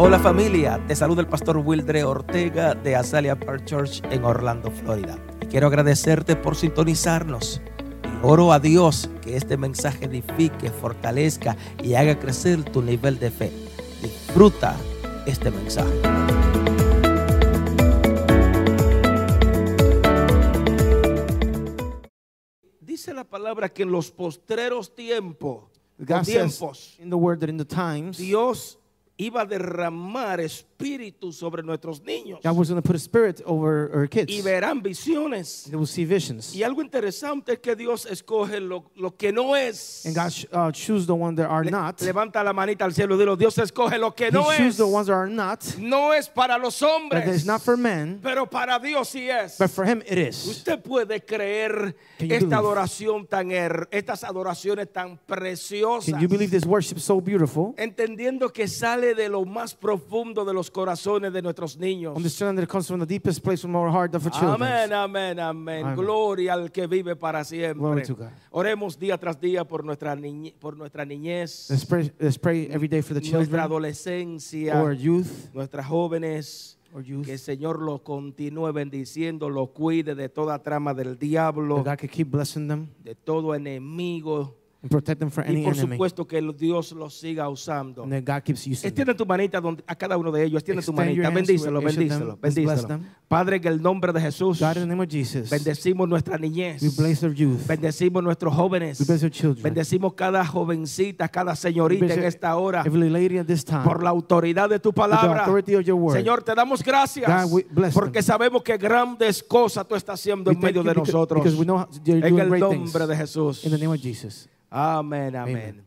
Hola familia, te saluda el pastor Wildre Ortega de Azalea Park Church en Orlando, Florida. Y quiero agradecerte por sintonizarnos. Y oro a Dios que este mensaje edifique, fortalezca y haga crecer tu nivel de fe. Disfruta este mensaje. Dice la palabra que en los postreros tiempos, tiempos, in the word that in the times, Dios iba a derramar espíritu sobre nuestros niños God was going to put a spirit over our kids. y verán visiones. They will see visions. Y algo interesante es que Dios escoge lo, lo que no es. And God uh, choose the one that are Le- not. levanta la manita al cielo y dilo, Dios escoge lo que He no es. the ones that are not. No es para los That hombres, is not for men, pero para Dios sí es. but for him it is. Usted puede creer esta believe? adoración tan her- estas adoraciones tan preciosas. Can you believe this worship so beautiful? entendiendo que sale de lo más profundo de los corazones de nuestros niños. Understand that it comes from the deepest place from our heart of our children. Amén, amén, amén. Gloria al que vive para siempre. Glory to God. Oremos día tras día por nuestra, por nuestra niñez, Let's pray, let's pray every day for the nuestra children adolescencia, or youth nuestras jóvenes. Que el Señor los continúe bendiciendo, los cuide de toda trama del diablo, de todo enemigo. And protect them from Y any por enemy. supuesto que Dios los siga usando. And that God keeps using them. Extiende tu manita donde, a cada uno de ellos. Extiende tu Extend manita. Bendícelo, bendícelo, them. Bendícelo. Padre, en el nombre de Jesús, God, in the name of Jesus, bendecimos nuestra niñez. we bless our youth. Bendecimos nuestros jóvenes. We bless our children. Bendecimos cada jovencita, cada señorita en esta hora. Every lady at this time. Por la autoridad de tu the palabra. authority of your word. Señor, te damos gracias. God, we bless Porque them. sabemos que grandes cosas tú estás haciendo We en medio de because, nosotros. because we know you're En doing el things. nombre de Jesús. In the name of Jesus. Amén, amén. Amen.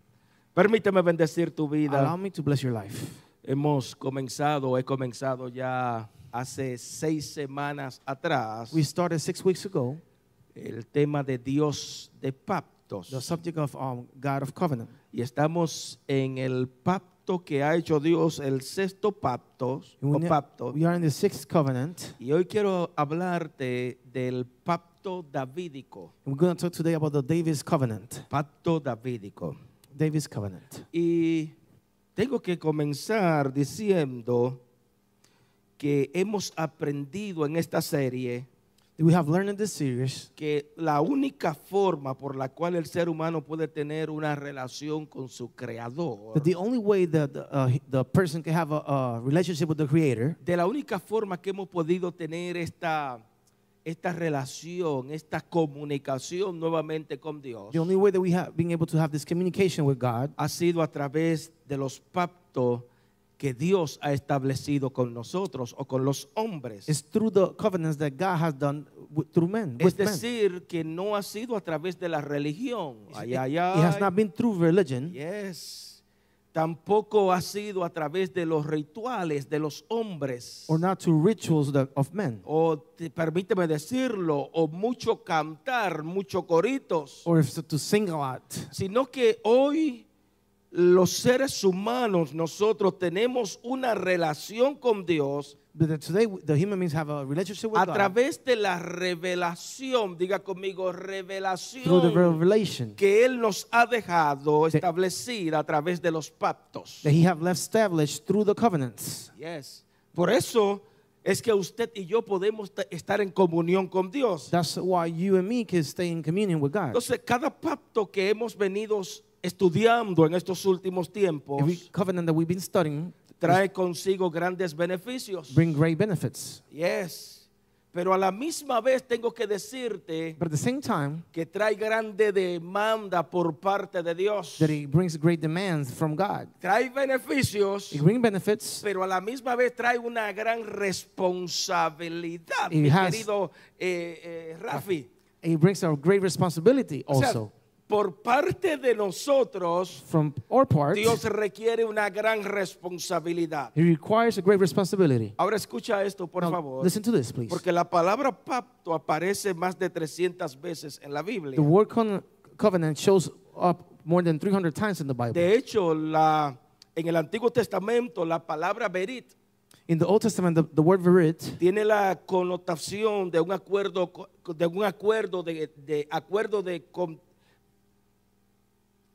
Permíteme bendecir tu vida. Allow me to bless your life. Hemos comenzado, he comenzado ya hace seis semanas atrás We started six weeks ago el tema de Dios de pactos. the subject of um, God of covenant. Y estamos en el pacto que ha hecho Dios, el sexto pacto, o we, pacto. we are in the sixth covenant. Y hoy quiero hablarte del pacto davídico. And we're going to talk today about the Davis covenant. Pacto davídico. Davis covenant. Y tengo que comenzar diciendo que hemos aprendido en esta serie We have learned in this series que la única forma por la cual el ser humano puede tener una relación con su creador, that the only way that the, uh, the person can have a, a relationship with the Creator, de la única forma que hemos podido tener esta, esta relación, esta comunicación nuevamente con Dios, the only way that we have been able to have this communication with God ha sido a través de los pactos que Dios ha establecido con nosotros o con los hombres. is through the covenants that God has done with, through men. Es With men. decir, que no ha sido a través de la religión. Ay, It, ay, it has ay. not been through religion. Yes. Tampoco ha sido a través de los rituales de los hombres. or not to rituals of men, O te- permíteme decirlo, o mucho cantar, mucho coritos. or if to sing a lot. Sino que hoy los seres humanos, nosotros tenemos una relación con Dios today the human beings have a relationship with a God través de la revelación, diga conmigo, through the revelación revelation que Él nos ha dejado establecida a través de los pactos. that He have left established through the covenants. Yes. Por eso es que usted y yo podemos ta- estar en comunión con Dios. That's why you and me can stay in communion with God. Entonces, cada pacto que hemos venido estudiando en estos últimos tiempos Every covenant that we've been studying trae consigo grandes beneficios. bring great benefits. Yes. Pero a la misma vez tengo que decirte But at the same time, que trae grande demanda por parte de Dios. that it brings great demands from God. Trae beneficios, It brings benefits, pero a la misma vez trae una gran responsabilidad, It mi has- querido eh, eh, Rafi. it brings a great responsibility O sea, also. Por parte de nosotros, From our part, Dios requiere una gran responsabilidad. it requires a great responsibility. Ahora escucha esto, por Now, favor. listen to this, please. Porque la palabra pacto aparece más de 300 veces en la Biblia. The word covenant shows up more than 300 times in the Bible. De hecho, la, en el Antiguo Testamento, la palabra berit In the Old Testament, the, the word verit tiene la connotación de un acuerdo, de un acuerdo de, de acuerdo de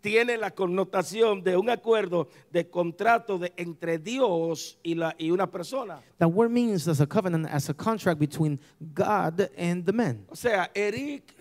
tiene la connotación de un acuerdo de contrato de, entre Dios y, la, y una persona. That word means as a covenant, as a contract between God and the man. O sea, Eric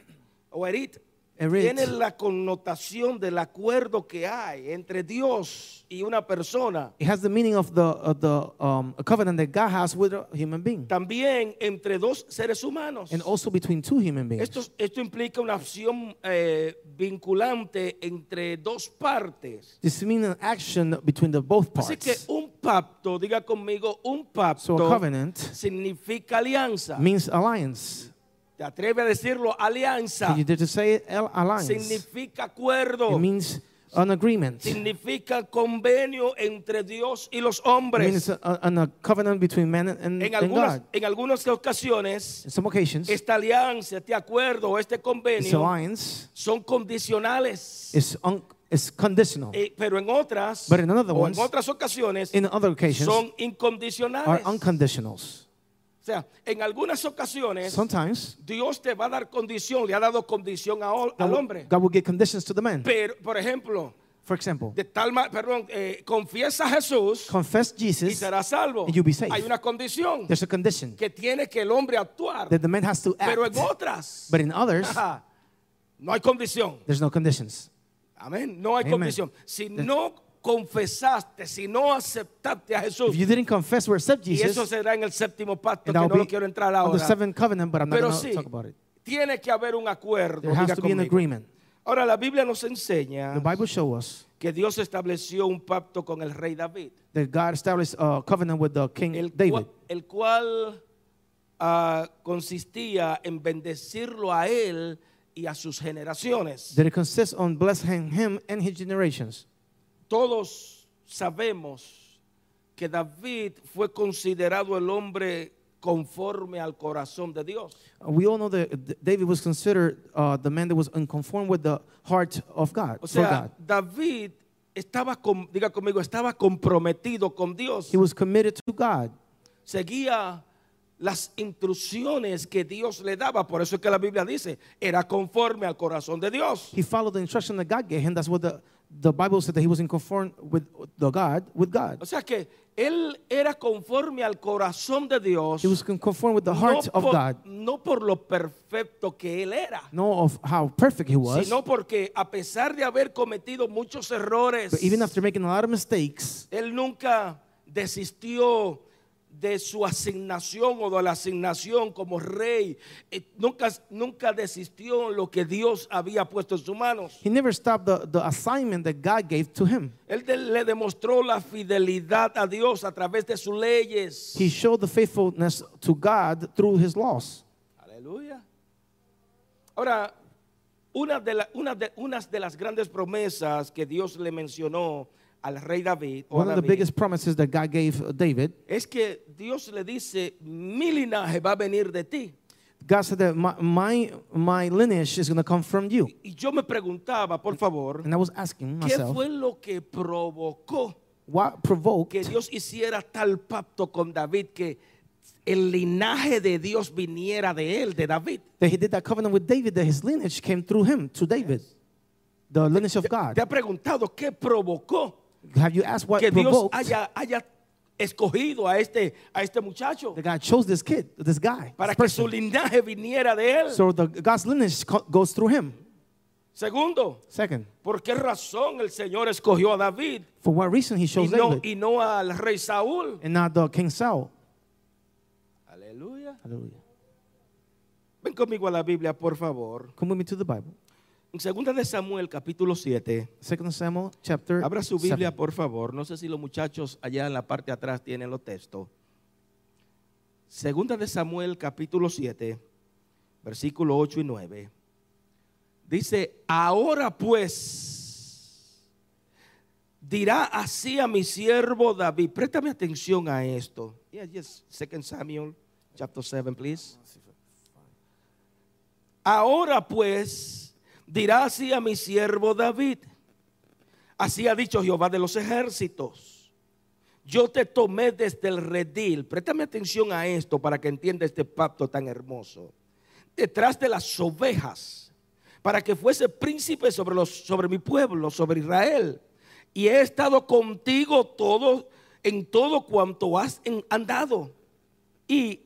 o Erit Erit. Tiene la connotación del acuerdo que hay entre Dios y una persona. It has the meaning of the, of the um, covenant that God has with a human being, También entre dos seres humanos. and also between two human beings. Esto, esto implica una acción eh, vinculante entre dos partes. This means an action between the both Así que parts. un pacto, diga conmigo, un So a pacto covenant significa alianza. means alliance. ¿Te atreve a decirlo? Alianza. You dare to say it? Al- alliance? Significa acuerdo. It means an agreement. It Significa convenio entre Dios y los means hombres. a, a, an- a covenant between man and, and, En and algunas, God. en algunas ocasiones, In some occasions, esta alianza, este acuerdo o este convenio alliance son condicionales. is, un, is conditional. Eh, pero en otras, But in other o en ones, otras ocasiones, In other occasions, son are incondicionales. unconditionals. O sea, en algunas ocasiones, Sometimes Dios te va a dar condición, le ha dado condición a- al will, hombre. God will give conditions to the man. Pero, por ejemplo, For example, de tal perdón, eh, confiesa a Jesús confess y Jesus, serás salvo. and you'll be saved. Hay una condición there's a condition que tiene que el hombre actuar, that the man has to pero en act. otras But in others, no hay condición. there's no conditions. Amén. No hay Amen. condición. Si no confesaste, si no aceptaste a Jesús, If you didn't confess or accept y eso Jesus, será en el séptimo pacto, que no lo quiero entrar on the ahora. seventh covenant, but I'm not Pero going to sí, talk about it. tiene que haber un acuerdo. There has to be an agreement. Ahora la Biblia nos enseña The Bible shows us que Dios estableció un pacto con el rey David, that God established a covenant with the king el, David, cual, el cual ah, consistía en bendecirlo a él y a sus generaciones. that it consists on blessing him and his generations. Todos sabemos que David fue considerado el hombre conforme al corazón de Dios. Uh, We all know that D- David was considered uh, the man that was unconformed with the heart of God, O sea, God. David estaba, con- diga conmigo, estaba comprometido con Dios. He was committed to God. Seguía las instrucciones que Dios le daba. Por eso es que la Biblia dice, era conforme al corazón de Dios. He followed the instruction that God gave him. That's what the, the Bible said that he was in conform with the God, with God. O sea que él era conforme al corazón de Dios. He was con- conformed with the no heart of por- God, no por lo perfecto que él era. no of how perfect he was. sino porque a pesar de haber cometido muchos errores, But even after making a lot of mistakes, él nunca desistió de su asignación o de la asignación como rey. Eh, Nunca, nunca desistió en lo que Dios había puesto en sus manos. he never stopped the, the assignment that God gave to him. Él de- le demostró la fidelidad a Dios a través de sus leyes. He showed the faithfulness to God through his laws. Aleluya. Ahora, una de, la- una de- unas de las grandes promesas que Dios le mencionó al rey David, One of the biggest promises that God gave David, es que Dios le dice, mi linaje va a venir de ti. God said that my, my, my lineage is going to come from you. Y yo me preguntaba, por favor, And I was asking ¿qué myself, fue lo que provocó what provoked que Dios hiciera tal pacto con David que el linaje de Dios viniera de él, de David? that he did that covenant with David, that his lineage came through him to David, the lineage of God. ¿Te ha preguntado qué provocó Have you asked what que Dios provoked haya, haya escogido a este, a este muchacho that God chose this kid, this guy, para this que su person? linaje viniera de él? So the God's lineage co- goes through him. Segundo, Second, ¿por qué razón el Señor escogió a David for what reason he y chose no, David y no al rey Saúl? and not the King Saul? Aleluya. Hallelujah. Ven conmigo a la Biblia, por favor. Come with me to the Bible. En 2 de Samuel, capítulo 7. Second Samuel chapter Abra su Biblia, por favor. No sé si los muchachos allá en la parte de atrás tienen los textos. Segunda de Samuel, capítulo 7, versículo 8 y 9. Dice, ahora pues, dirá así a mi siervo David. Préstame atención a esto. Yeah, yes, Second Samuel, chapter 7, please. Ahora pues, dirá así a mi siervo David. Así ha dicho Jehová de los ejércitos. Yo te tomé desde el redil. Préstame atención a esto para que entienda este pacto tan hermoso. Detrás de las ovejas para que fuese príncipe sobre, los, sobre mi pueblo, sobre Israel. Y he estado contigo todo, en todo cuanto has andado. Y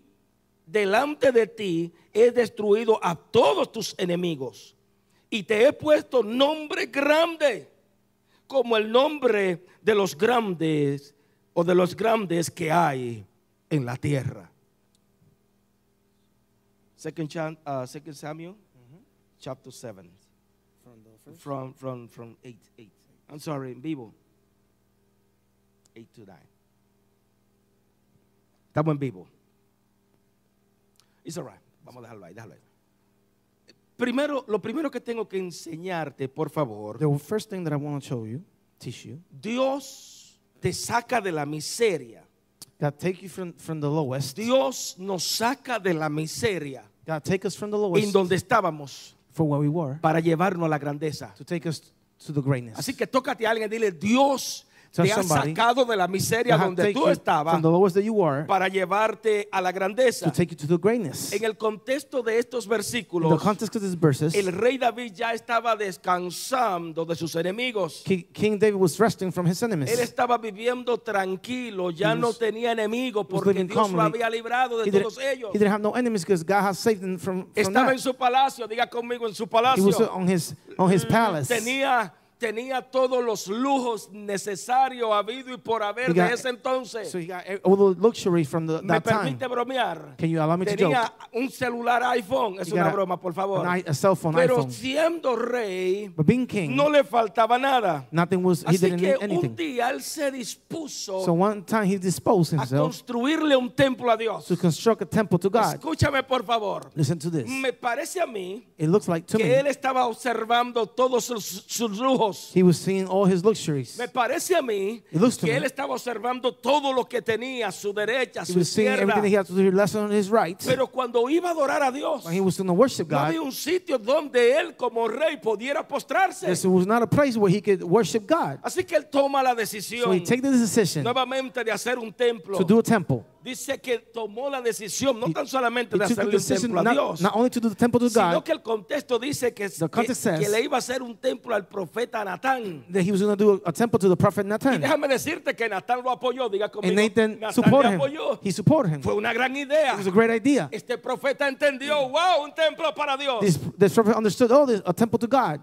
delante de ti he destruido a todos tus enemigos. Y te he puesto nombre grande, como el nombre de los grandes o de los grandes que hay en la tierra. Second, uh, Second Samuel, chapter 7. From, from, from 8, 8. I'm sorry, en vivo. 8 to 9. Estamos en vivo. It's all right. Vamos a dejarlo ahí, déjalo ahí. Primero, lo primero que tengo que enseñarte, por favor, The first thing that I want to show you, teach you, Dios te saca de la miseria. God take you from, from the lowest. Dios nos saca de la miseria God take us from the en lowest donde estábamos for where we were para llevarnos a la grandeza. to take us to the greatness. Así que tócate a alguien y dile, Dios Tell te ha sacado de la miseria donde tú estabas were para llevarte a la grandeza. to take you to the greatness. En el contexto de estos In the versículos, verses, el rey David ya estaba descansando de sus enemigos. Ki- King David was resting from his enemies. Él estaba viviendo tranquilo, ya He no was- tenía enemigos was porque Dios lo calmly. había librado de He, didn't, todos ellos. he didn't have no enemies because God has saved him from, from Estaba en that. su palacio, diga conmigo en su He was palacio. on his, on his palace. Tenía, tenía todos los lujos necesarios habido y por haber de ese entonces. So he got all the luxury from the, Me that time. permite bromear. Can you allow me to Tenía un celular iPhone, es He una broma, por favor. an a cell phone, Pero iPhone. siendo rey, king, no le faltaba nada. nothing was, he Así didn't que need un día él se dispuso So one time he disposed a construirle un templo a Dios. to construct a temple to God. Escúchame por favor. Listen to this. Me parece a mí It looks like to que me él estaba observando todos sus, sus lujos. He was seeing all his luxuries. Me parece a mí que él estaba observando todo lo que tenía, a su derecha, a su izquierda. everything that he had to do left on his right. Pero cuando iba a adorar a Dios, When he was to worship no God, había un sitio donde él como rey pudiera postrarse. this was not a place where he could worship God. Así que él toma la So decisión he take the decision nuevamente de hacer un templo. to do a temple. Dice que tomó la decisión no tan solamente de hacerle un templo a Dios, not only to do the temple to sino God, que el contexto dice que, que- context says- que le iba a hacer un templo al profeta Natán. that he was going to do a, a temple to the prophet Y Nathan. déjame decirte que Natán lo apoyó, diga conmigo. And Nathan supported him. apoyó. He supported him. Fue una gran idea. It was a great idea. Este profeta entendió, wow, un templo para Dios. This, this prophet understood, oh, a temple to God.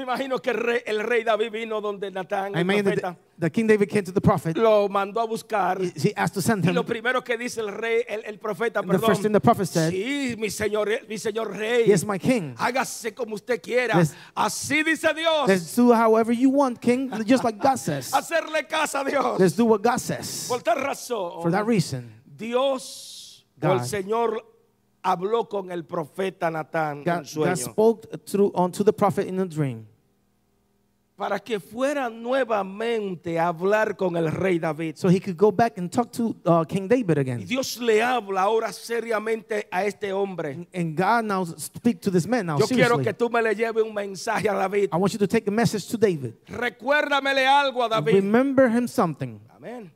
Me imagino que el rey, el rey David vino donde Natán, I el profeta, the, the King David came to the prophet. lo mandó a buscar. He asked to send Y him. lo primero que dice el rey, el, el profeta, The perdón. first thing the prophet said, sí, mi señor, mi señor rey. Yes, my king. Hágase como usted quiera. Let's- Así dice Dios. Let's do however you want, king, just like God says. Hacerle casa a Dios. Let's do what God says. Por tal razón, For that reason, Dios God- el Señor habló con el profeta Natán en God, sueño God spoke through unto the prophet in a dream. Para que fuera nuevamente a hablar con el rey David. So he could go back and talk to uh, King David Y again. Dios le habla ahora seriamente a este hombre. And God now speak to this man now Yo quiero seriously. que tú me le lleves un mensaje a David. I want you to take a message to David. Recuérdamele algo a David. Remember him something. Amén.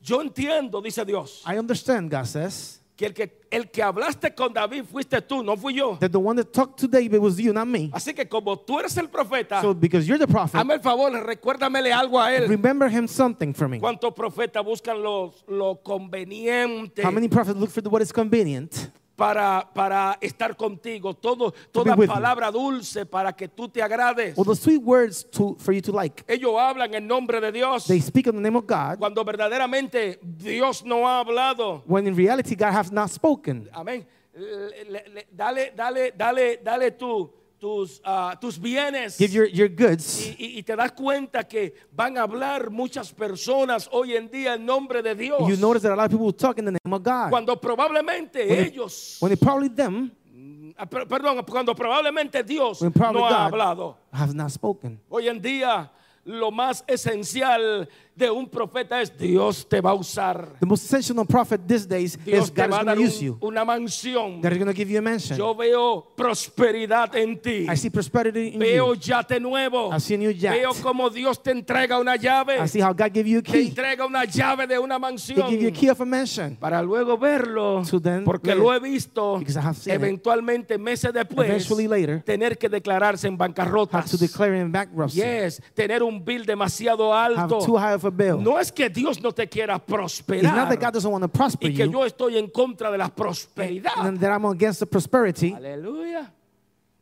Yo entiendo, dice Dios, I understand, God says, que el que el que hablaste con David fuiste tú, no fui yo. that the one that talked to David was you, not me. Así que como tú eres el profeta, So because you're the prophet, hazme el favor, recuérdamele algo a él. remember him something for me. ¿Cuántos profetas buscan lo, lo conveniente How many prophets look for what is convenient para, para estar contigo? Todo, toda with you. palabra dulce para que tú te agrades. or the sweet words to, for you to like? Ellos hablan en nombre de Dios They speak in the name of God cuando verdaderamente Dios no ha hablado. when in reality God has not spoken. Amén. Le- le- le- dale, dale, dale, dale tú, tus, ah, tus bienes. Give your, your goods. y, y- te das cuenta que van a hablar muchas personas hoy en día en nombre de Dios. You notice that a lot of people talk in the name of God. cuando probablemente When it- ellos, When it probably them ah, per- perdón, cuando probablemente Dios no ha God- hablado. have not spoken. Hoy en día lo más esencial de un profeta es Dios te va a usar. The most of prophet these days Dios is te God va a going dar to use you. una mansión. God is going to give you a mansion. Yo veo prosperidad en ti. I see prosperity in Veo you. yate nuevo. I see a new yacht. Veo como Dios te entrega una llave. I see how God gave you a Te key. entrega una llave de una He mansión. give you a key of a mansion. Para luego verlo. So then porque later, lo he visto. because I have seen it, Eventualmente, meses después. eventually later, tener que declararse en bancarrota. Have to declare in bankruptcy. Yes, tener un bill demasiado Have alto. too high of bill. No es que Dios no te quiera It's not prosperar that God doesn't want to prosper y que you, yo estoy en contra de la prosperidad. and that I'm against the prosperity. Aleluya.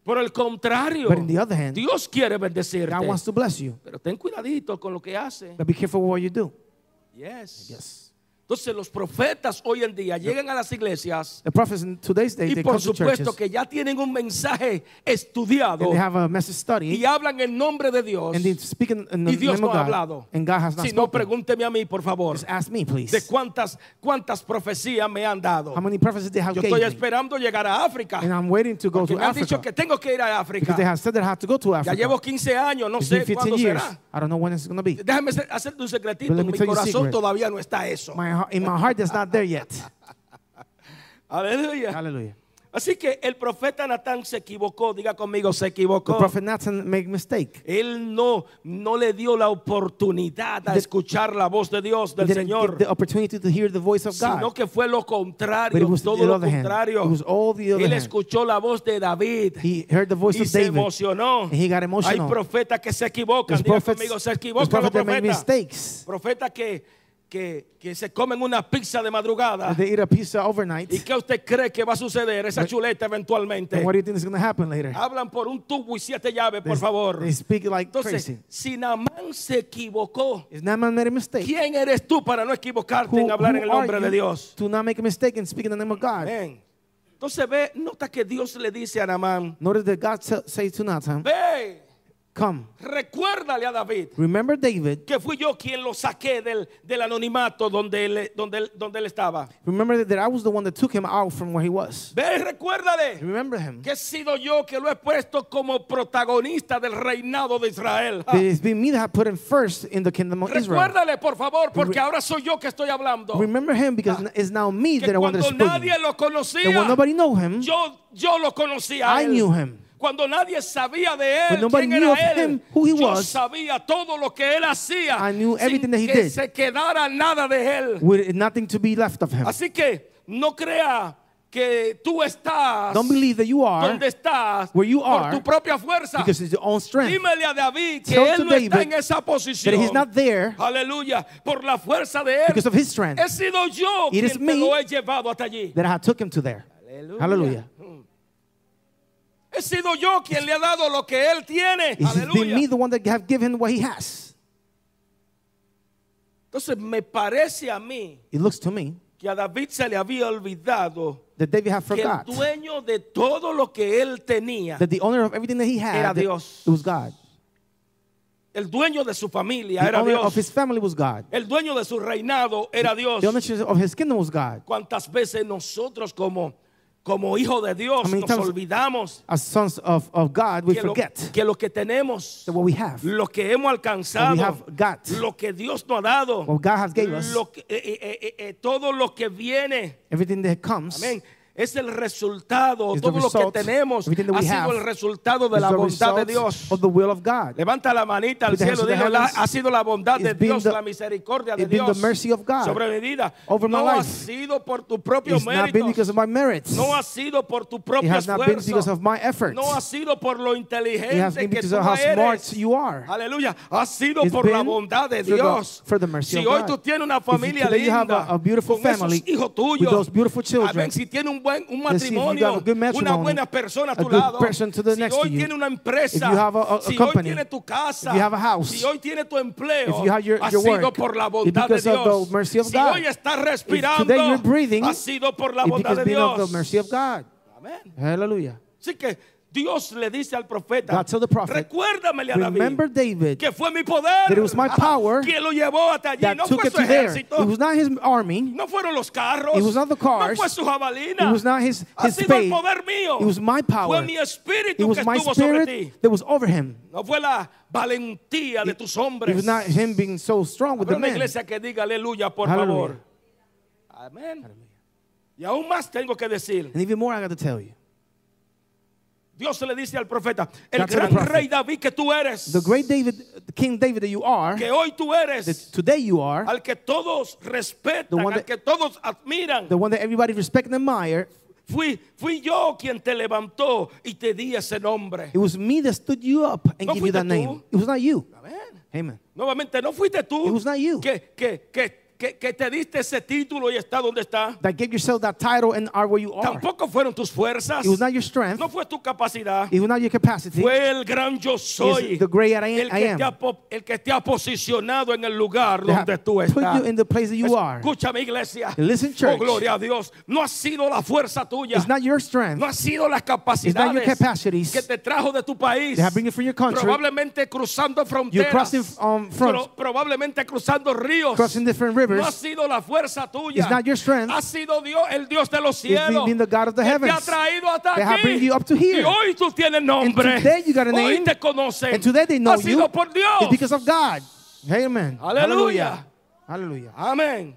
Por el contrario, But on the other hand, Dios quiere bendecirte. God wants to bless you. Pero ten cuidadito con lo que hace. But be careful what you do. Yes. Yes. Entonces los profetas hoy en día llegan a las iglesias The prophets in today's day, y they por supuesto churches que ya tienen un mensaje estudiado they have a message study y hablan en nombre de Dios. and they speak in, in the Y Dios name no of ha God. hablado. And God has not Si no, spoken. pregúnteme a mí, por favor, Just ask me, please. de cuántas, cuántas profecías me han dado. How many prophecies they have Yo estoy me? esperando llegar a África. And I'm waiting to go to me han dicho Africa. que tengo que ir a Because they África. have said I have to go to Ya Africa. llevo 15 años, no It's sé 15 cuándo years. será. I don't know when it's be. Déjame hacer- hacerte un secretito. But mi corazón todavía no está eso. My, in my heart, that's not there yet. Aleluya. Hallelujah. Así que el profeta Natán se equivocó. Diga conmigo, se The equivocó. prophet Nathan made mistake. Él no, no le dio la oportunidad a He did- escuchar la voz de Dios, del Señor. the opportunity to hear the voice of sino God. que fue lo But it contrario, was todo the lo contrario. It was all the other Él escuchó la voz de David He heard the voice y of se David. emocionó. And he got Hay emotional. profetas que se equivocan, diga prophets, conmigo, se equivocan los profetas. mistakes. Profetas que, que, que se comen una pizza de madrugada. They eat a pizza overnight. ¿Y qué usted cree que va a suceder? Esa chuleta eventualmente. And what do you think is going to happen later? Hablan por un tubo y siete llaves, por favor. They speak like Entonces, crazy. si se equivocó, Naaman made a mistake? ¿quién eres tú para no equivocarte Who, en hablar en el nombre de Dios? to not make a mistake and speak in the name of God? Amén. Entonces ve, nota que Dios le dice a Notice that God sa- says to ve, Come, recuérdale a David remember David. que fui yo quien lo saqué del, del anonimato donde él, donde, él, donde él estaba. Remember that I was the one that took him out from where he was. Ve, recuérdale Remember him. que he sido yo que lo he puesto como protagonista del reinado de Israel. It's been me that have put him first in the kingdom of Israel. Recuérdale, por favor, porque ahora soy yo que estoy hablando. Remember him because it's now me Que that I wanted to cuando speak. nadie lo That when conocía, nobody know him, yo, yo lo conocía. I él. knew him. Cuando nadie sabía de él, When nobody quién knew era of él, him, who he yo was, sabía todo lo que él hacía. I knew sin everything that he que did. se quedara nada de él. with nothing to be left of him. Así que no crea que tú estás Don't believe that you are donde estás where you por are tu propia fuerza. because it's your own strength. Dímele a David que Tell él no está David en esa posición. he's not there Aleluya, por la fuerza de él. because of his strength He sido yo It quien me lo he llevado hasta allí. that I took him to there. Aleluya. He sido yo quien le ha dado lo que él tiene. It's been me the one that have given what he has. Entonces me parece a mí It looks to me que a David se le había olvidado that David had que el forgot dueño de todo lo que él tenía, that the owner of everything that he had, Era Dios. it was God. el dueño de su familia The era owner Dios. of his family was God. El dueño de su reinado era Dios. The owner of his kingdom was God. ¿Cuántas veces nosotros como, como hijos de Dios nos olvidamos As sons of, of God, we que lo, forget que lo que tenemos, what we have, lo que hemos alcanzado, got, lo que Dios nos ha dado, what God has gave us, lo que- eh, eh, eh, eh, todo lo que viene, everything that comes, amén, es el resultado, todo lo que result, tenemos ha sido el resultado de la the bondad de Dios. of the will of God. Levanta la manita al cielo, heavens. ha sido la bondad de Dios, la misericordia de Dios sobre mi vida. no ha sido por tu propio mérito. No ha sido por tu propio esfuerzo. No ha sido por lo inteligente que tú eres. smart you are. Aleluya. Ha sido por la bondad de Dios. si of hoy God. tú tienes una have linda, con esos hijos tuyos, si tiene un buen un matrimonio, una buena persona a a tu lado, si hoy tiene una empresa, si hoy tiene tu casa, si hoy tiene tu empleo, ha sido por la bondad de Dios. si hoy estás respirando, ha sido por la bondad de Dios. Amén. Hallelujah. Así que Dios le dice al profeta, prophet, recuérdamele a Remember David David que fue mi poder, that it was my power quien lo llevó hasta allí, no took fue it su ejército, It was not his army. no fueron los carros, It was not the cars. no fue su jabalina, It was not his, ha his sido el poder mío, It was my fue power. mi espíritu It was que my estuvo sobre ti, that was over him. no fue la valentía de tus It hombres. was not him being so strong with the una men. iglesia que diga aleluya, por Hallelujah. favor. Amén. Y aún más tengo que decir, And even more, I got to tell you. Dios le dice al profeta, el gran rey David que tú eres, The great David, the King David that you are, que hoy tú eres, that today you are, al que todos respetan, al that- que todos admiran. the one that everybody respect and admire, Fui, fui yo quien te levantó y te di ese nombre. it was me that stood you up and No gave you that fuiste name. tú. It was not you. Amén. Amen. Nuevamente, no fuiste tú It was not you. que, que, que, que, que te diste ese título y está donde está. That gave yourself that title and are where you are. Tampoco fueron tus fuerzas. It was not your strength. No fue tu capacidad. It was not your capacity. Fue el gran yo soy. The great I am- el, que I am. Te ha, el que te ha posicionado en el lugar That donde tú put estás. you in the place that you are. Escúchame, iglesia. Listen, Oh, church. gloria a Dios. No ha sido la fuerza tuya. It's not your strength. No ha sido las It's not capacidades your capacities que te trajo de tu país. that bring you from your country. Probablemente cruzando You're fronteras. crossing um, fronts, Pro- probablemente cruzando ríos. crossing different No ha sido la fuerza tuya. It's not your strength. Ha sido Dios, el Dios de los It's cielos. been the God of the que te ha heavens traído hasta that have aquí. you up to here. Y hoy tú tienes nombre. And today you got a Hoy name. te conocen. And today they know ha sido you. por Dios. It's because of God. Amen. Aleluya. Hallelujah. Amén.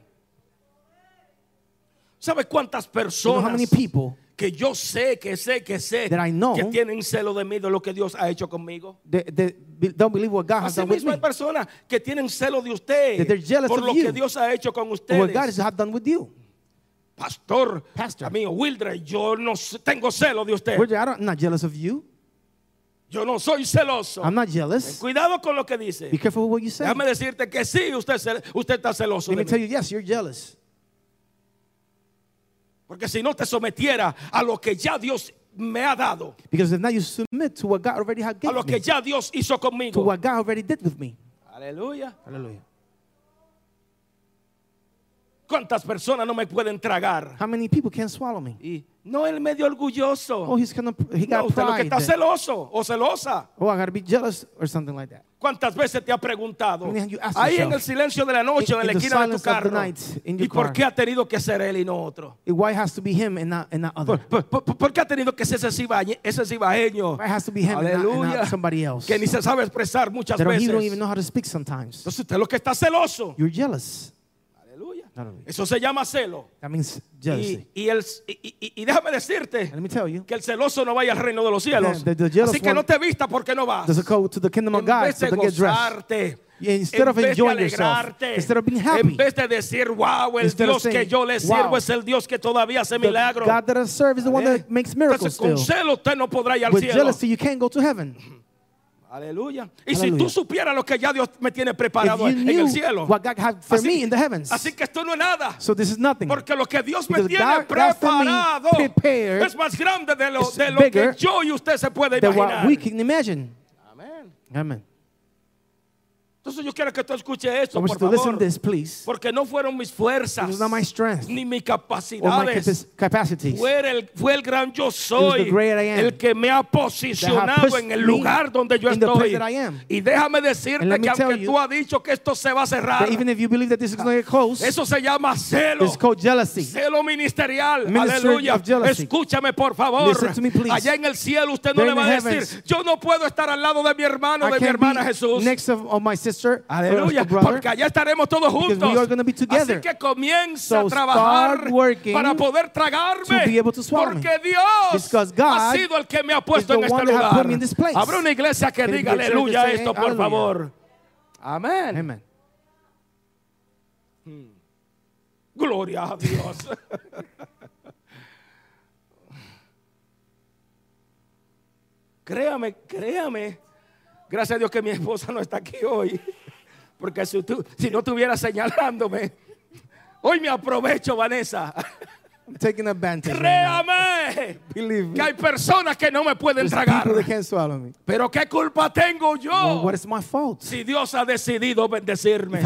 ¿Sabes cuántas You know personas how many people que yo sé, que sé, que sé, That I know que tienen celo de mí, de lo que Dios ha hecho conmigo? don't believe what God has done with mismo hay me, personas que tienen celo de usted por lo you. que Dios ha hecho con or what God has ustedes. done with you. Pastor, Pastor. amigo Wildred, yo no tengo celo de usted. Don't, I'm not jealous of you. Yo no soy celoso. I'm not jealous. Cuidado con lo que dice. Be careful with what you say. Déjame decirte que sí, usted, está celoso. Let me tell you, yes, you're jealous. Porque si no te sometiera a lo que ya Dios me ha dado, Because if now you submit to what God already had a given lo me, que ya Dios hizo to conmigo. what God already did with me. Aleluya. ¿Cuántas personas no me pueden tragar? How many people can swallow me? Y no el medio orgulloso. Oh, he's gonna, he No, got usted lo que pride. está celoso o celosa. Oh, I gotta be jealous or something like that. ¿Cuántas veces te ha preguntado? Ahí en el silencio de la noche en la esquina de tu carro. ¿Y por qué ha tenido que ser él y no otro? Why it has to be him and not, and not other? ¿Por, qué ha tenido que ser ese cibaeño? Why it has to be him and not, and Aleluya. not somebody else? Que ni se sabe expresar muchas veces. don't even know how to speak sometimes. Entonces usted lo que está celoso. You're jealous. Eso se llama celo. That means Y, jealousy. y el- y- y- y déjame decirte let me tell you, que el celoso no vaya al reino de los cielos. The- the Así que no te vista porque no vas. does it go to the kingdom of en vez de gozarte, instead en of vez de enjoying yourself, alegrarte, instead of being happy, en vez de decir, wow, el Dios que saying, yo le "Wow, sirvo es el Dios que todavía hace milagros. God that I serve is the one that makes miracles Entonces, con celo usted no podrá ir al With cielo. jealousy, you can't go to heaven. Aleluya. Y si tú supieras lo que ya Dios me tiene preparado en el cielo. what God had for Así- me in the heavens. Así que esto no es nada. So this is nothing. Porque lo que Dios me Because tiene God- me preparado prepared es más grande de lo, de lo que yo y usted se puede imaginar. what we can imagine. Amén. Entonces yo quiero que tú escuches esto, por favor. this, please. Porque no fueron mis fuerzas, strength ni mis capacidades. Fue el, fue el gran yo soy el que me ha posicionado en el lugar donde yo estoy. Y déjame decirte que aunque tú has dicho que esto se va a cerrar, That even if you believe that this is going to get close, eso se llama celo. it's called jealousy. Celo ministerial. Aleluya. Escúchame, por favor. Me. Allá en el cielo usted no There le va a decir, heavens. yo no puedo estar al lado de mi hermano, de mi hermana Jesús. next of, of my sister Aleluya, or brother. porque allá estaremos todos juntos. we are gonna be together. Así que comienza So a trabajar para poder tragarme. to be able to swallow me. porque Dios ha sido el que me ha puesto en este lugar. put me in this place. Habrá una iglesia que Can diga a aleluya esto, por favor. Amén. Amen. Gloria a Dios. créame, créame. Gracias a Dios que mi esposa no está aquí hoy. Porque si, tú- si no estuviera señalándome, hoy me aprovecho, Vanessa. I'm taking advantage. right. Créame Believe que hay personas que no me pueden There's tragar. people that can't swallow me. Pero ¿qué culpa tengo Well, yo what is my fault? si Dios ha decidido bendecirme?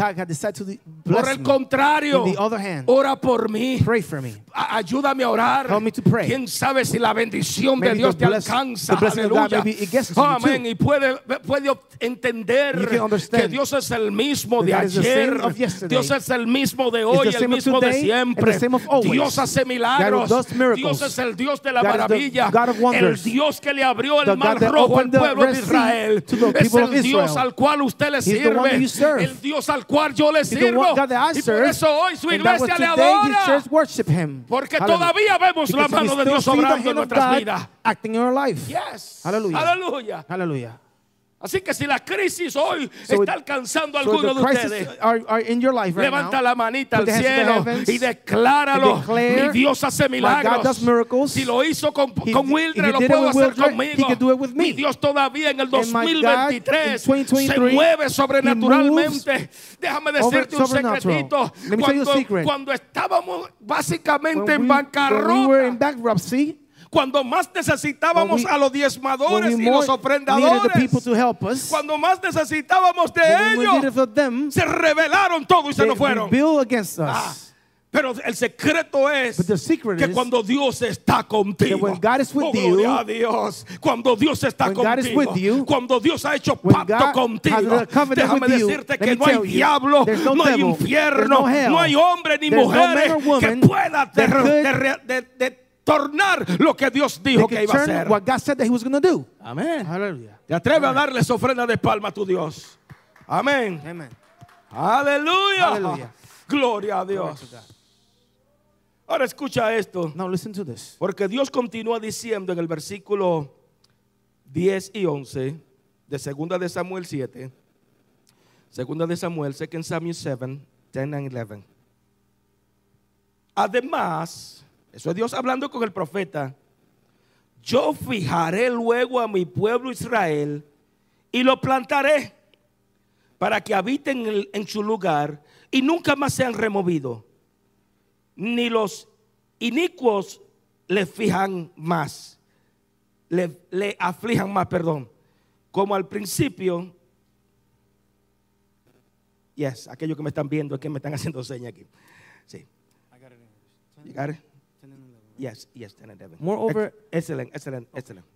Por el contrario, On the other hand, ora por mí. pray for me. Ayúdame a orar. Help me to pray. Quién sabe si la bendición de Dios the te bless- alcanza. the blessing of God, Aleluya. you Amén. Y puede, puede entender que Dios es el mismo de ayer. Dios es el mismo de hoy, el mismo de siempre. Dios hace milagros. Dios es el Dios de la maravilla. El. Dios que le abrió el mar rojo al pueblo de Israel. Es el Dios al cual usted le sirve. El Dios al cual yo le sirvo. Y por eso hoy su iglesia le adora. Porque Hallelujah. todavía vemos la mano de Dios obrando en nuestras vidas. acting in our life. Yes. Hallelujah. Aleluya. Hallelujah. Así que si la crisis hoy So está alcanzando a So alguno de ustedes, are, are in your life right levanta now. la manita al cielo heavens y decláralo. declare, Mi Dios hace "My God milagros. Si lo hizo con, He con Wildred, lo with hacer Wildred, conmigo. Mi Dios todavía en el And my God, in 2023 se 2023, mueve sobrenaturalmente. Déjame decirte un secretito. Cuando, cuando estábamos básicamente When en we, when we cuando más necesitábamos we- a los diezmadores y los ofrendadores, cuando más necesitábamos de ellos, them, se rebelaron todos y se nos fueron. rebelled against us. Ah, pero el secreto es que cuando Dios está contigo, when God is with oh, gloria you, a Dios, cuando Dios está when God is contigo, with you, cuando Dios ha hecho pacto contigo, déjame decirte que no hay you, diablo, no no hay infierno, no hell, no hay hombre ni no mujeres woman que pueda de tornar lo que Dios dijo que iba a hacer. what God said that He was going to do. Amén. Hallelujah. Te atreves a darle esa ofrenda de palma a tu Dios. Amén. Amen. Aleluya. Aleluya. Gloria a Dios. Ahora escucha esto. Now listen to this. Porque Dios continúa diciendo en el versículo 10 y 11 de segunda de Samuel 7. Segunda de Samuel, 2 Samuel 7, 10 and 11. Además, eso es Dios hablando con el profeta. Yo fijaré luego a mi pueblo Israel y lo plantaré para que habiten en, su lugar y nunca más sean removidos ni los inicuos le fijan más, le, le aflijan más, perdón, como al principio. Yes, aquellos que me están viendo, que me están haciendo señas aquí. Sí. You got it? Yes, yes, 10 and 11. Moreover- Excelente, excelente, excelente.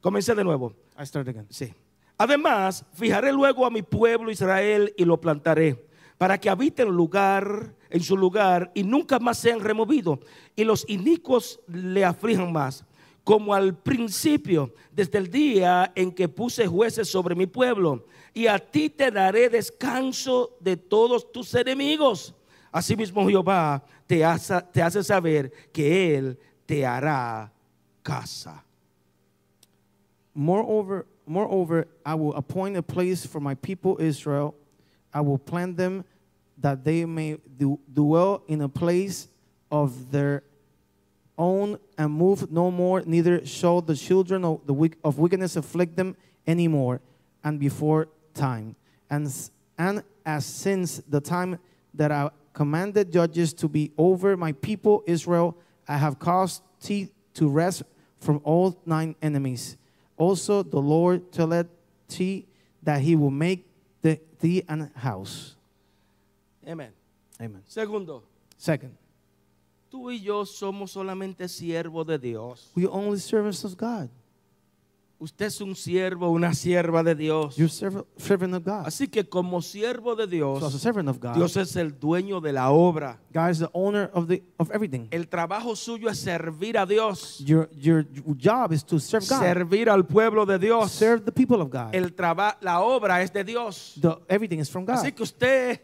Comencé de nuevo. I start again. Sí. Además, fijaré luego a mi pueblo Israel y lo plantaré, para que habiten lugar, en su lugar y nunca más sean removidos, y los inicuos le aflijan más, como al principio, desde el día en que puse jueces sobre mi pueblo, y a ti te daré descanso de todos tus enemigos. Asimismo Jehová te hace, te hace saber que Él te hará casa. Moreover, moreover, I will appoint a place for my people Israel. I will plant them that they may do, dwell in a place of their own and move no more, neither shall the children of, the, wick- of wickedness afflict them anymore and before time. And, and as since the time that I commanded judges to be over my people Israel, I have caused thee to rest from all thine enemies. Also, the Lord telleth thee that he will make the, thee an house. Amén. Amen. Segundo, Second, tú y yo somos solamente siervos de Dios. we are only servants of God. Usted es un siervo, una sierva de Dios. You're serv- servant of God. Así que como siervo de So, as a Dios, servant of God, Dios es el dueño de la obra. God is the owner of, the, of everything. El trabajo suyo es servir a Dios, Your, your job is to serve God, servir al pueblo de Dios. serve the people of God. El traba- la obra es de Dios. The, everything is from God. Así que usted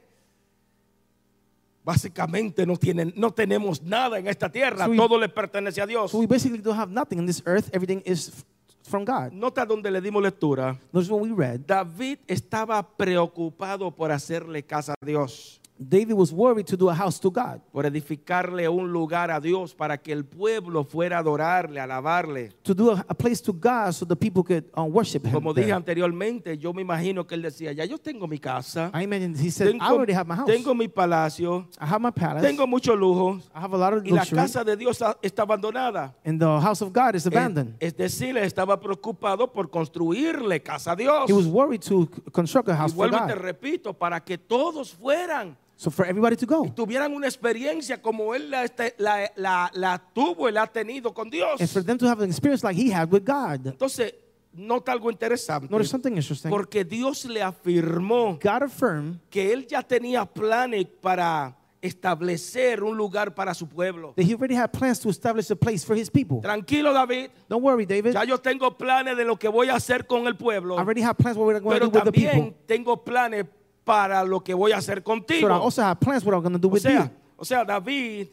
básicamente no tiene, no tenemos nada en esta tierra. So we- Todo le pertenece a Dios. So we basically don't have nothing in this earth. Everything is from God. Nota donde le dimos lectura. Notice what we read. David estaba preocupado por hacerle casa a Dios. David was worried to do a house to God, por edificarle un lugar a Dios para que el pueblo fuera a adorarle, alabarle. to do a, a place to God so the people could uh, worship Him. Como dije anteriormente, yo me imagino que él decía, ya yo tengo mi casa, I imagine he said, I tengo, already have my house. tengo mi palacio, I have my palace. tengo mucho lujo I have a lot of y la luxury. casa de Dios está abandonada. and the house of God is Es, abandoned. es decir, él estaba preocupado por construirle casa a Dios. he was worried to construct a Y house for vuelvo y te God. repito, para que todos fueran So for everybody to go. y tuvieran una experiencia como él la, este- la- la- la tuvo la ha tenido con Dios. And for them to have an experience like he had with God. Entonces, nota algo interesante. Notice something interesting. Porque Dios le afirmó God affirmed que él ya tenía planes para establecer un lugar para su pueblo. that he already had plans to establish a place for his people. Tranquilo, David. Don't worry, David. Ya yo tengo planes de lo que voy a hacer con el pueblo. I already have plans what we're going to Pero do with the también people. tengo planes para lo que voy a hacer So I contigo. also have plans what I'm going to do O with sea, you. o sea, David,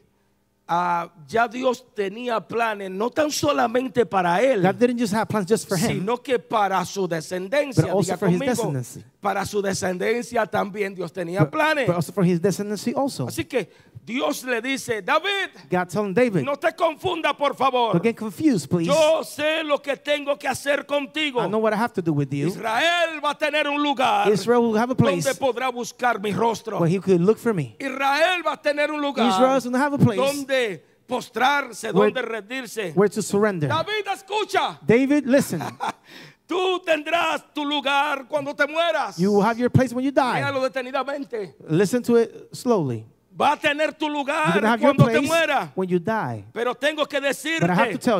ah, ya Dios tenía planes no tan solamente para él, God didn't just have plans just for him. sino que para su descendencia. But also Diga for his conmigo, descendancy. para su descendencia también Dios tenía But, planes. but also for his descendancy also. Así que Dios le dice, David, God David, no te confunda por favor. don't get confused, please. Yo sé lo que tengo que hacer contigo. I know what I have to do with you. Israel va a tener un lugar Israel will have a place donde podrá buscar mi rostro. where he could look for me. Israel va a tener un lugar Israel is going to have a place donde postrarse, Where- donde rendirse. where to surrender. David, escucha. David, listen. Tú tendrás tu lugar cuando te mueras. You will have your place when you die. Míralo detenidamente. Listen to it slowly. Va a tener tu lugar cuando te mueras. when you die. Pero tengo que decirte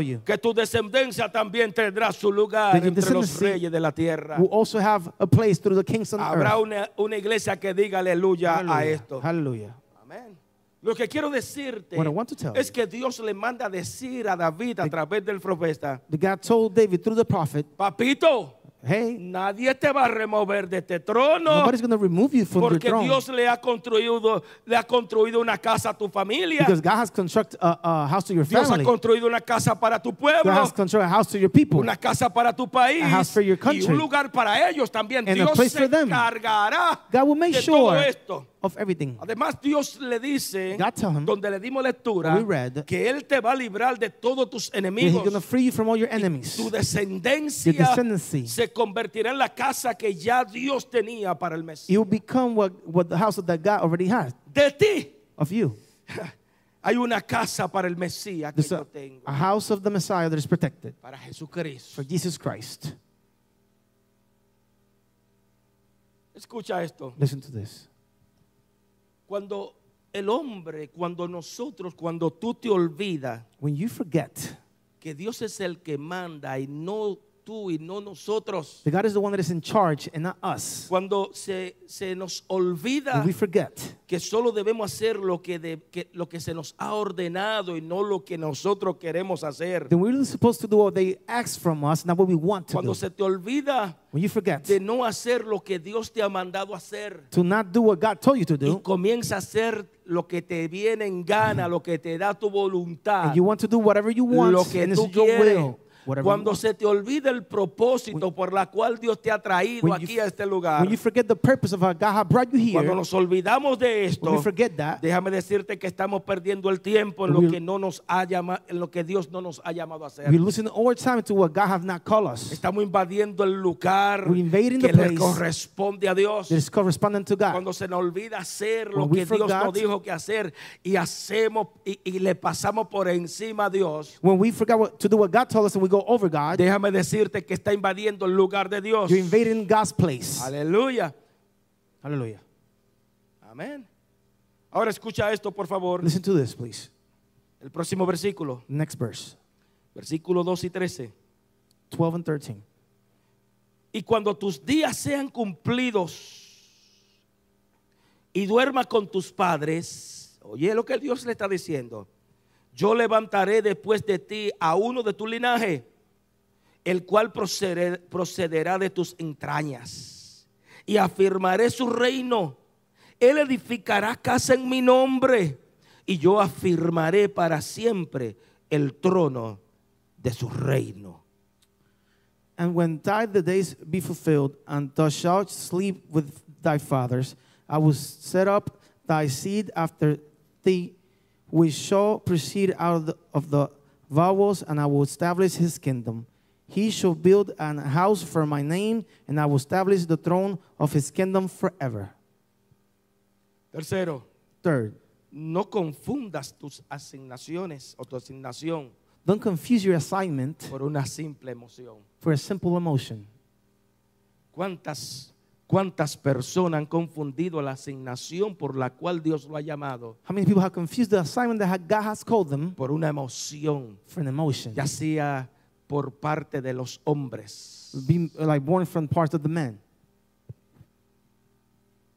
you que tu descendencia también tendrá su lugar entre los reyes de la tierra. will also have a place through the kings on Habrá earth. una, una iglesia que diga aleluya a Hallelujah. esto. Hallelujah. Amén. Lo que quiero decirte es que Dios le manda a decir a David a través del profeta, The God told David through the prophet, papito, hey, nadie te va a remover de este trono. nobody's going to remove you from your Porque throne. Dios le ha construido, le ha construido una casa a tu familia. Because God has constructed a, a house to your Dios ha family. construido una casa para tu God pueblo, has constructed a house to your people. una casa para tu país A house for your y country. un lugar para ellos también. And a Dios place se for them. encargará God will make de todo sure esto. Of everything. Además, Dios le dice, God tell him, donde le dimos lectura, we read, que Él te va a librar de todos tus He's enemigos. going to free you from all your enemies. Tu descendencia se convertirá en la casa que ya Dios tenía para el Mesías. You become what, what the house that God already has De ti of you. hay una casa para el Mesías que yo a, tengo. a house of the Messiah that is protected Para Jesucristo. for Jesus Christ. Escucha esto. Listen to this. Cuando el hombre, cuando nosotros, cuando tú te olvidas When you forget que Dios es el que manda y no tú y no nosotros. that God is the one that is in charge and not us, Cuando se, se nos olvida when we forget que solo debemos hacer lo que, de- que- lo que se nos ha ordenado y no lo que nosotros queremos hacer. then we're supposed to do what they ask from us, not what we want to Cuando do. se te olvida When you forget de no hacer lo que Dios te ha mandado hacer to not do what God told you to y do, comienza a hacer lo que te viene en gana, lo que te da tu voluntad, and you want to do whatever you want, lo que and this tú your quieres. will, Cuando se te olvida el propósito por la cual Dios te ha traído aquí a este lugar, When you forget the purpose of how God has brought you cuando nos olvidamos de esto, déjame decirte que estamos perdiendo el tiempo en lo que no nos ha llamado, en lo que Dios no nos ha llamado a hacer. we're losing all time to what God has not called us. Estamos invadiendo el lugar que le corresponde a Dios. Cuando se nos olvida hacer lo que Dios forgot- nos dijo que hacer y hacemos y, y le pasamos por encima a Dios, When we forget what, to do what God told us and we go over God, déjame decirte que está invadiendo el lugar de Dios. you're invading God's place. Aleluya. Hallelujah. Amén. Ahora escucha esto, por favor. Listen to this, please. El próximo versículo, Next verse, versículo 2 y 13. 12 and 13. Y cuando tus días sean cumplidos y duermas con tus padres, oye lo que Dios le está diciendo, yo levantaré después de ti a uno de tu linaje, el cual procede- procederá de tus entrañas, y afirmaré su reino. Él edificará casa en mi nombre, y yo afirmaré para siempre el trono de su reino. And when thy the days be fulfilled, and thou shalt sleep with thy fathers, I will set up thy seed after thee, which shall proceed out of the, of the vowels, and I will establish his kingdom. He shall build an house for my name, and I will establish the throne of his kingdom forever. Tercero, Third, no confundas tus asignaciones o tu asignación don't confuse your assignment por una simple emoción. for a simple emotion. ¿Cuántas, cuántas personas han confundido la asignación por la cual Dios lo ha llamado How many people have confused the assignment that God has called them por una emoción, for an emotion? ya sea por parte de los hombres? Being like born from parts of the man.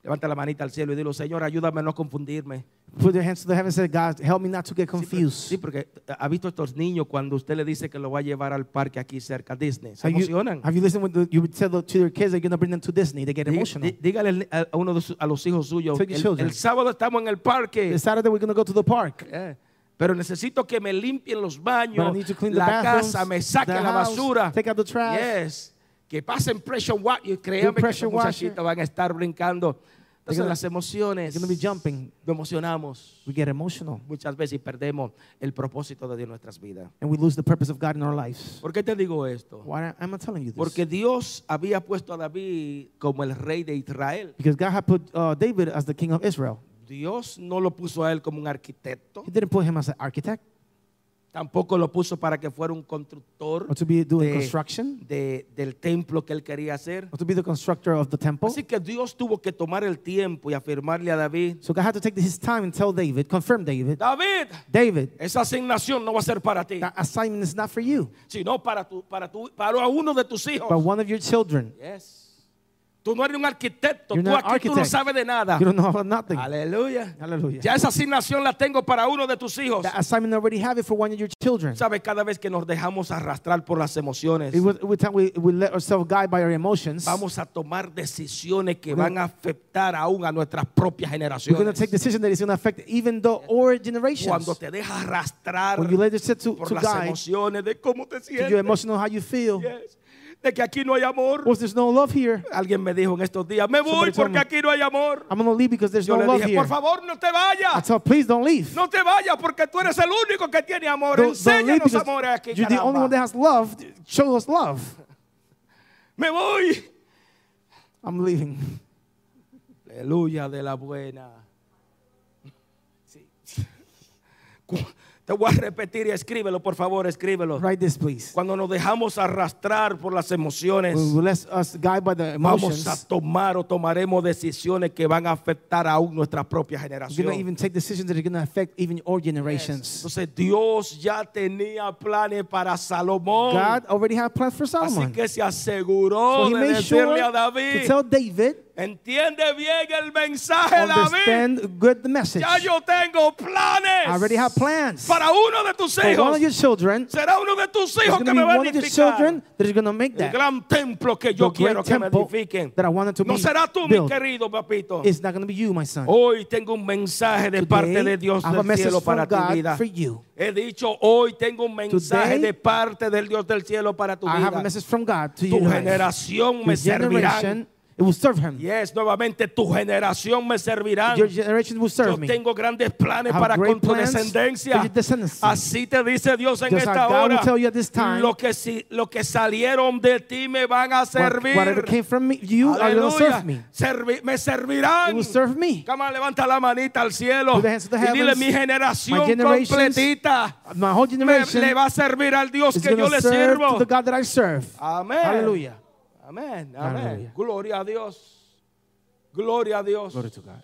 Levanta la manita al cielo y dile, Señor, ayúdame a no confundirme. Put their hands to the heaven and say, God, help me not to get Sí, confused. Sí, porque ha visto estos niños cuando usted le dice que lo va a llevar al parque aquí cerca, Disney. Se Have you, emocionan. have you listened when the, you would tell the, to your kids that you're going to bring them to Disney? They get emotional. dí- Dígale a uno de a los hijos suyos, your el, sábado estamos en el parque. This Saturday we're going to go to the park. Eh, Pero necesito que me limpien los baños, the la bathrooms, casa, me saquen the la basura. take out the trash. Yes. Que pasen pressure washer. Y créanme que muchachitos van a estar brincando. Entonces gonna- las emociones, be jumping. nos emocionamos We get emotional. muchas veces y perdemos el propósito de Dios en nuestras vidas. And we lose the purpose of God in our lives. ¿Por qué te digo esto? Why am I telling you this? Porque Dios había puesto a David como el rey de Israel. because God had put uh, David as the king of Israel. Dios no lo puso a él como un arquitecto, He didn't put him as an architect tampoco lo puso para que fuera un constructor or to be doing de- construction de- del templo que él quería hacer. or to be the constructor of the temple. Así que Dios tuvo que tomar el tiempo y afirmarle a David, So God had to take his time and tell David, confirm David, David, David, esa asignación no va a ser para ti, that assignment is not for you, sino para tu, para tu, para uno de tus hijos. but one of your children. Yes. Tú no eres un arquitecto, You're tú no sabes de nada. You don't know about nothing. Aleluya. Hallelujah. Ya esa asignación la tengo para uno de tus hijos. That assignment already have it for one of your children. Sabes, cada vez que nos dejamos arrastrar por las emociones, It was- we, we let ourselves guide by our emotions, vamos a tomar decisiones que van a afectar aún a nuestras propias we're going to generaciones. take decisions that is going to affect even the or generations. Cuando te dejas arrastrar When you let yourself to, por to las guide emociones de cómo te to sientes, your emotional how you feel, Yes. De que aquí no hay amor. was there's no love here. Alguien me dijo en estos días, me voy Somebody told porque me. aquí no hay amor. I'm to leave because there's Yo no le love dije, here. por favor, no te I vayas. tell, please don't leave. No te vayas porque tú eres el único que tiene amor. Don't, don't Enséñanos because amor aquí. you're the only one that has love. Show us love. Me voy. I'm leaving. Aleluya de la buena. Sí. Te voy a repetir y escríbelo, por favor, escríbelo. Write this, please. Cuando nos dejamos arrastrar por las emociones, let us guide by the vamos emotions. a tomar o tomaremos decisiones que van a afectar aún nuestra propia We're generación. even take decisions that are going to affect even our generations. Entonces Dios ya tenía planes para Salomón. God already had plans for Así Solomon. que se aseguró So de made sure decirle a to David, tell David, entiende bien el mensaje, David. understand good the message. Ya yo tengo planes. I already have plans. para uno de tus For one hijos. of your children, Será uno de tus hijos que me va a edificar. El gran templo que yo quiero que me edifiquen. that I wanted to No será tú, mi built. querido papito. It's not going to be you, my son. Hoy tengo un mensaje de parte Today, de Dios del cielo para tu God vida. for you. He dicho, hoy tengo un mensaje Today, de parte del Dios del cielo para tu I have a vida. message from God to Tu generación me servirá. It will serve him. Yes, nuevamente tu generación me servirá. Your generation will serve Yo me. tengo grandes planes para con tu descendencia. Así te dice Dios en Just esta hora. tell you at this time, lo que si, lo que salieron de ti me van a What- servir. Whatever came from me, you Aleluya. serve me. Servi- me It servirán. will serve me. On, levanta la manita al cielo y dile mi generación completita My whole me- generation le va a servir al Dios que yo le sirvo. to the God that I serve. Amén. Hallelujah. Amén. Amén. Hallelujah. Gloria a Dios. Gloria a Dios. Glory to God.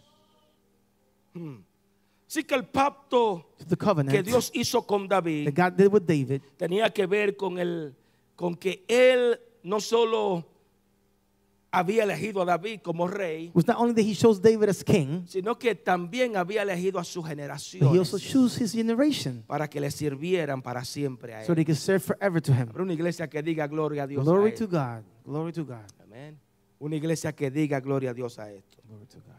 Así que el pacto The covenant que Dios hizo con David that God did with David tenía que ver con el con que él no solo había elegido a David como rey, was not only that he chose David as king, sino que también había elegido a su but he generación also chose his generation para que le sirvieran para siempre a so él. they could serve forever to him. Habrá una iglesia que diga gloria a Dios. a Glory él. to God. Glory to God. Amén. Una iglesia que diga gloria a Dios a esto. Glory to God.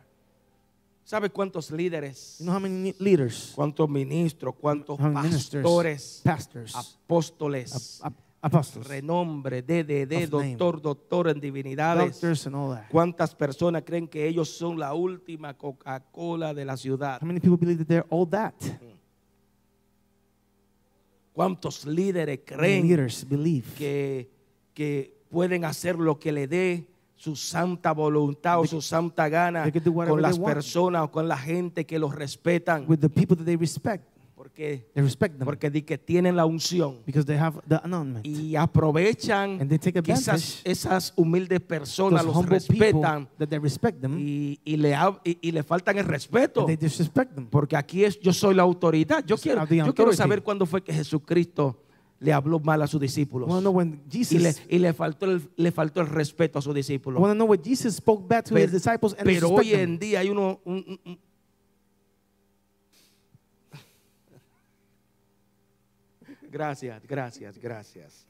¿Sabe cuántos líderes, You know how many leaders, cuántos ministros, cuántos pastores, pastors, apóstoles, ap- apostles, renombre, DDD, doctor, doctor en divinidades. doctors, and all that. ¿Cuántas personas creen que ellos son la última Coca-Cola de la ciudad? How many people believe that they're all that? ¿Cuántos líderes creen que, que pueden hacer lo que le dé su santa voluntad o su santa gana con las personas o con la gente que los respetan? with the people that they respect. Porque, They respect them porque di que tienen la unción because they have the y aprovechan And they take que esas, humildes personas los respetan that they respect them, y, y le, y, y le faltan el respeto. they disrespect them. Porque aquí es yo soy la autoridad. Yo You quiero, yo quiero saber cuándo fue que Jesucristo le habló mal a sus discípulos. Know when y le, Jesus. y le faltó el, le faltó el respeto a sus discípulos. know when Jesus spoke back to Pero, his disciples and pero hoy them. en día hay uno. un- un- un- Gracias, gracias, gracias.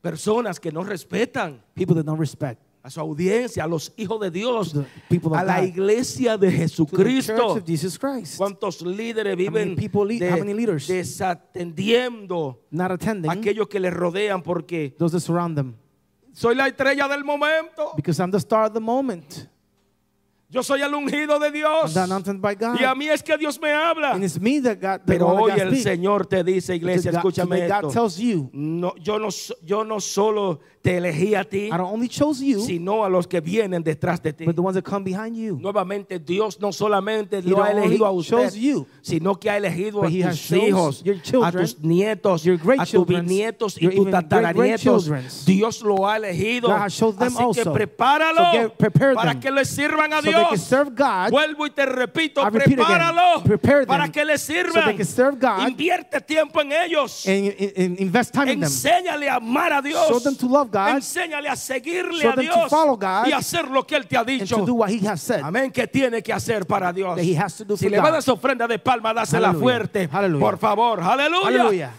Personas que no respetan People that don't respect a su audiencia, a los hijos de Dios, a la iglesia de Jesucristo. ¿Cuántos líderes viven de- desatendiendo a aquellos que les rodean porque soy la estrella del momento? because I'm the star of the moment. Yo soy el ungido de Dios. by God. Y a mí es que Dios me habla. Me that got the Pero hoy that God el speak. Señor te dice, iglesia, God- escúchame God esto. tells you, No, yo, no, yo no solo te elegí a ti, I don't only chose you, sino a los que vienen detrás de ti. but the ones that come behind you. Nuevamente, Dios no solamente He lo ha elegido a usted, chose you, sino que ha elegido a tus hijos, your a children, tus nietos, a tus children, bisnietos y tus tataranietos. Dios lo ha elegido. God Así que prepáralo So get- para them. que le sirvan a So they can serve God. Vuelvo y te repito, I repeat again, prepáralo prepare para them que le so they sirvan. can serve God Invierte tiempo en ellos. and, invest time in them. Enséñale a amar a Dios. Show them to love God Enséñale a seguirle Show a them to Dios follow God y hacer lo que Él te ha and dicho. to do what He has said. Amén, que tiene que hacer para Dios. That he has to do si for le va a dar ofrenda de palma, dásela Hallelujah. fuerte. Hallelujah. Por favor, aleluya. Hallelujah.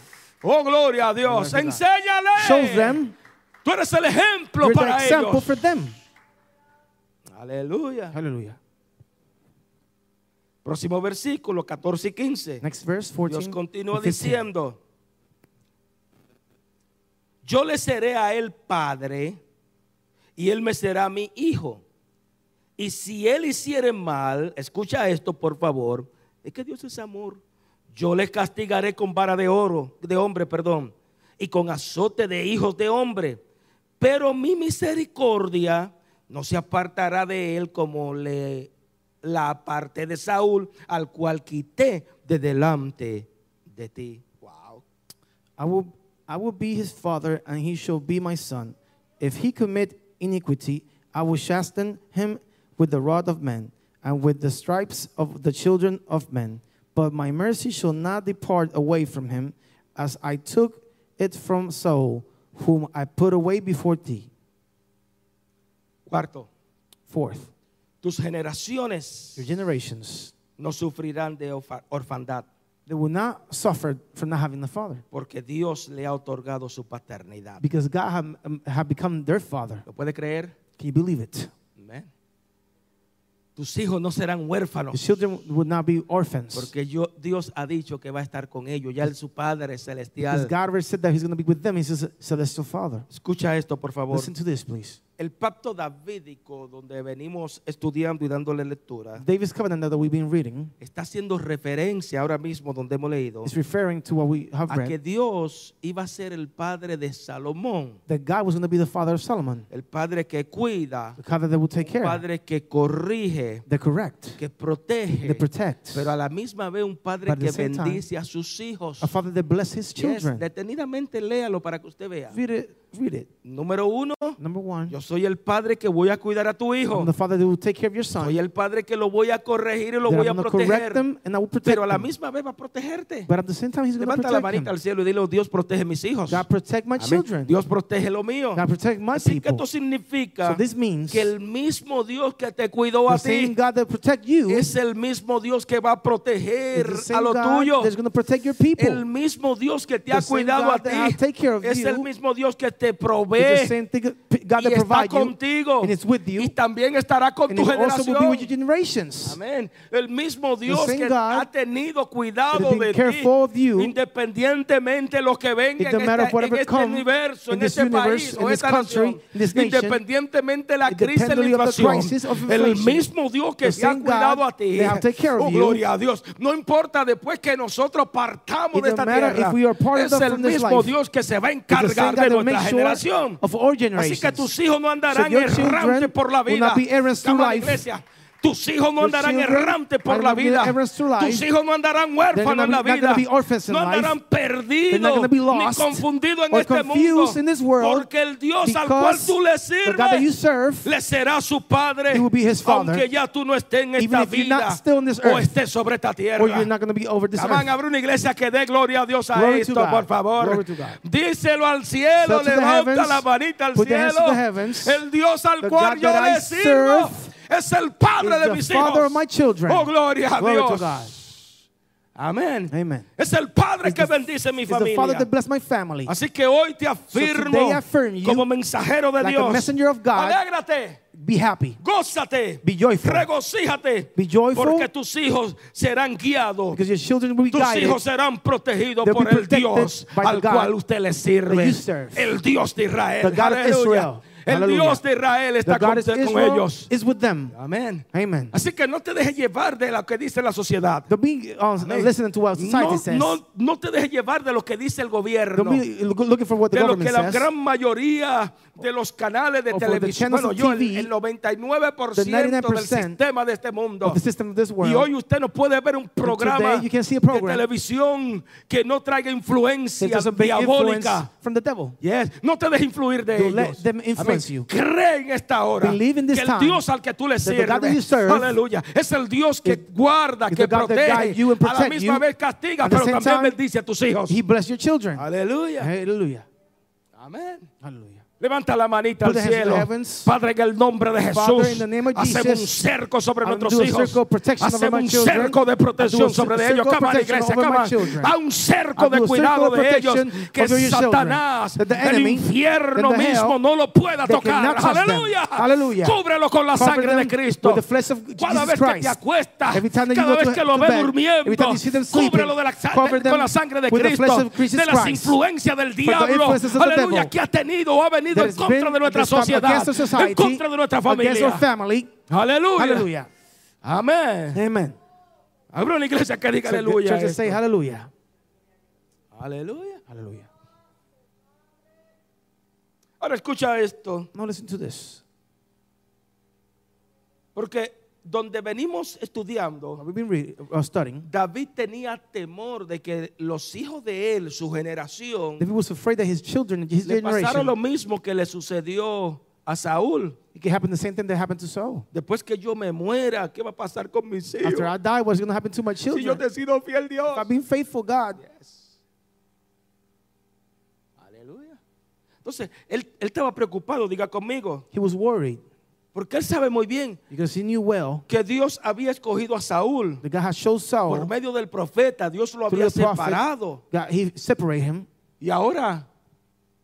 Oh, gloria a Dios. Glory to God. Enséñale. Show them Tú eres el ejemplo you're para ellos. Aleluya. Hallelujah. Próximo versículo 14 y 15. Next verse, 14. Dios continúa and 15. diciendo, yo le seré a él padre y él me será mi hijo. Y si él hiciere mal, escucha esto por favor, es que Dios es amor. Yo le castigaré con vara de oro, de hombre, perdón, y con azote de hijos de hombre. Pero mi misericordia no se apartará de él como le la aparté de Saúl, al cual quité de delante de ti. Wow. I will, I will be his father, and he shall be my son. If he commit iniquity, I will chasten him with the rod of men, and with the stripes of the children of men. But my mercy shall not depart away from him, as I took it from Saul, whom I put away before thee. Cuarto, Fourth, tus generaciones your generations, no sufrirán de orfa- orfandad, they will not suffer from not having a father, porque Dios le ha otorgado su paternidad. because God have, um, have become their father. ¿Lo puede creer? Can you believe it? Amén. Tus hijos no serán Your huérfanos, children would not be orphans. porque yo, Dios ha dicho que va a estar con ellos. Ya él, su Padre Because celestial. God already said that He's going to be with them. He's a celestial Father. Escucha esto, por favor. Listen to this, please. El pacto davídico, donde venimos estudiando y dándole lectura, David's covenant that we've been reading está haciendo referencia ahora mismo donde hemos leído is referring to what we have a que read Dios iba a ser el padre de Salomón, that God was going to be the father of Solomon, el padre que cuida, the father that will take el care, padre que corrige, the correct, que protege, the protect, pero a la misma vez un padre But que same time, bendice a sus hijos. a father that bless his Yes, children. detenidamente léalo para que usted vea. Read it, read it. Número uno, Number one, yo soy el padre que voy a cuidar a tu hijo. I'm the father that will take care of your son. Soy el padre que lo voy a corregir y lo that voy a I'm proteger. them and I will protect Pero a la misma vez va a protegerte. But at the same time, He's Levanta la manita them. al cielo y dile, Dios protege mis hijos. God protect my Amén. children. Dios protege lo mío. God protect my Así que people. esto significa So this means que el mismo Dios que te cuidó a ti God that protect you es el mismo Dios que va a proteger a lo tuyo. that's protect your people. El mismo Dios que te ha The cuidado a God ti es el mismo Dios que te te provee thing God y está provides you, contigo and it's with you, y también estará con and tu generación. Amén. El mismo Dios que God ha tenido cuidado de ti, you, independientemente de lo que venga it en este, en este universo, en este universe, país o esta country, nación, independientemente de la crisis de la inflación, el mismo Dios que te ha cuidado God a ti, oh gloria a Dios, no importa después que nosotros partamos de esta tierra, es el mismo. Dios que se va a encargar de nuestra generación. of our Así que tus hijos no So andarán your errantes por la will vida. iglesia. Tus hijos no andarán errantes por la vida. Tus hijos no andarán huérfanos en la vida. No andarán perdidos ni confundidos en este mundo. Porque el Dios al cual tú le sirves le será su padre. Aunque ya tú no estés en esta vida o estés sobre esta tierra. earth. abre una iglesia que dé gloria a Dios a esto, por favor. Díselo al cielo, levanta la manita al cielo. El Dios al cual yo le sirvo es el padre de mis hijos. of my children. Oh, gloria a Dios. Amén. Amen. Es el padre It's que bendice mi familia. Así que hoy te afirmo affirm you como mensajero de like Dios. God. Alégrate. Be happy. Gózate, Be joyful. regocíjate, Be joyful. porque tus hijos serán guiados, Because your children will be tus guided. hijos serán protegidos They'll por el Dios al cual usted le sirve, el Dios de Israel. The God of. Israel. El Hallelujah. Dios de Israel está con, con Israel ellos. is with them. Amén. Amen. Así que no te dejes llevar de lo que dice la sociedad. Don't be uh, to what No, says. no, no te dejes llevar de lo que dice el gobierno. For what the de lo que la says. gran mayoría de los canales de televisión, bueno, yo el, TV, el 99% the del 99% sistema de este mundo. of the system of this world. Y hoy usted no puede ver un programa a de program televisión que no traiga influencia diabólica. from the devil. Yes. No te dejes influir de ellos. You. Cree en esta hora Believe in this que el time Dios al que tú le sirves, aleluya, es el Dios que is- guarda, que protege, you and a la misma you. vez castiga, At pero también time, bendice a tus hijos. He bless your children. Aleluya. Hallelujah. Amén. Hallelujah. Levanta la manita al cielo. Padre, en el nombre de Jesús, hacemos un cerco sobre nuestros a hijos. Hacemos un cerco de protección a sobre ellos. on, protection iglesia, children. Da un cerco de do a cuidado de ellos que. Satanás, el infierno mismo no lo pueda tocar. Aleluya. Cúbrelo con la sangre de Cristo. Cada vez que te acuestas, cada vez que lo ves bed, durmiendo, cúbrelo la, con la sangre de Cristo, de las influencias del diablo. Aleluya, que ha tenido o ha venido en contra de nuestra sociedad, our en society, contra de nuestra familia. Aleluya. Amén. Amen. Habrá una iglesia que diga So, aleluya. church, a say esto. hallelujah. Aleluya. Hallelujah. Ahora escucha esto, Now listen to this. porque donde venimos estudiando, reading, uh, studying. David tenía temor de que los hijos de él, su generación, David was afraid that his children, his le pasara lo mismo que le sucedió a Saúl. it could happen the same thing that happened to Saul. Después que yo me muera, ¿qué va a pasar con mis hijos? After I die, what's going to happen to my Si yo children? te sido fiel, Dios. If I've been faithful, God. Aleluya. Entonces, él, él estaba preocupado, diga conmigo, He was worried porque él sabe muy bien because he knew well que Dios había escogido a Saúl that God had showed por medio del profeta. Dios lo había prophet, separado. God, he separated him. Y ahora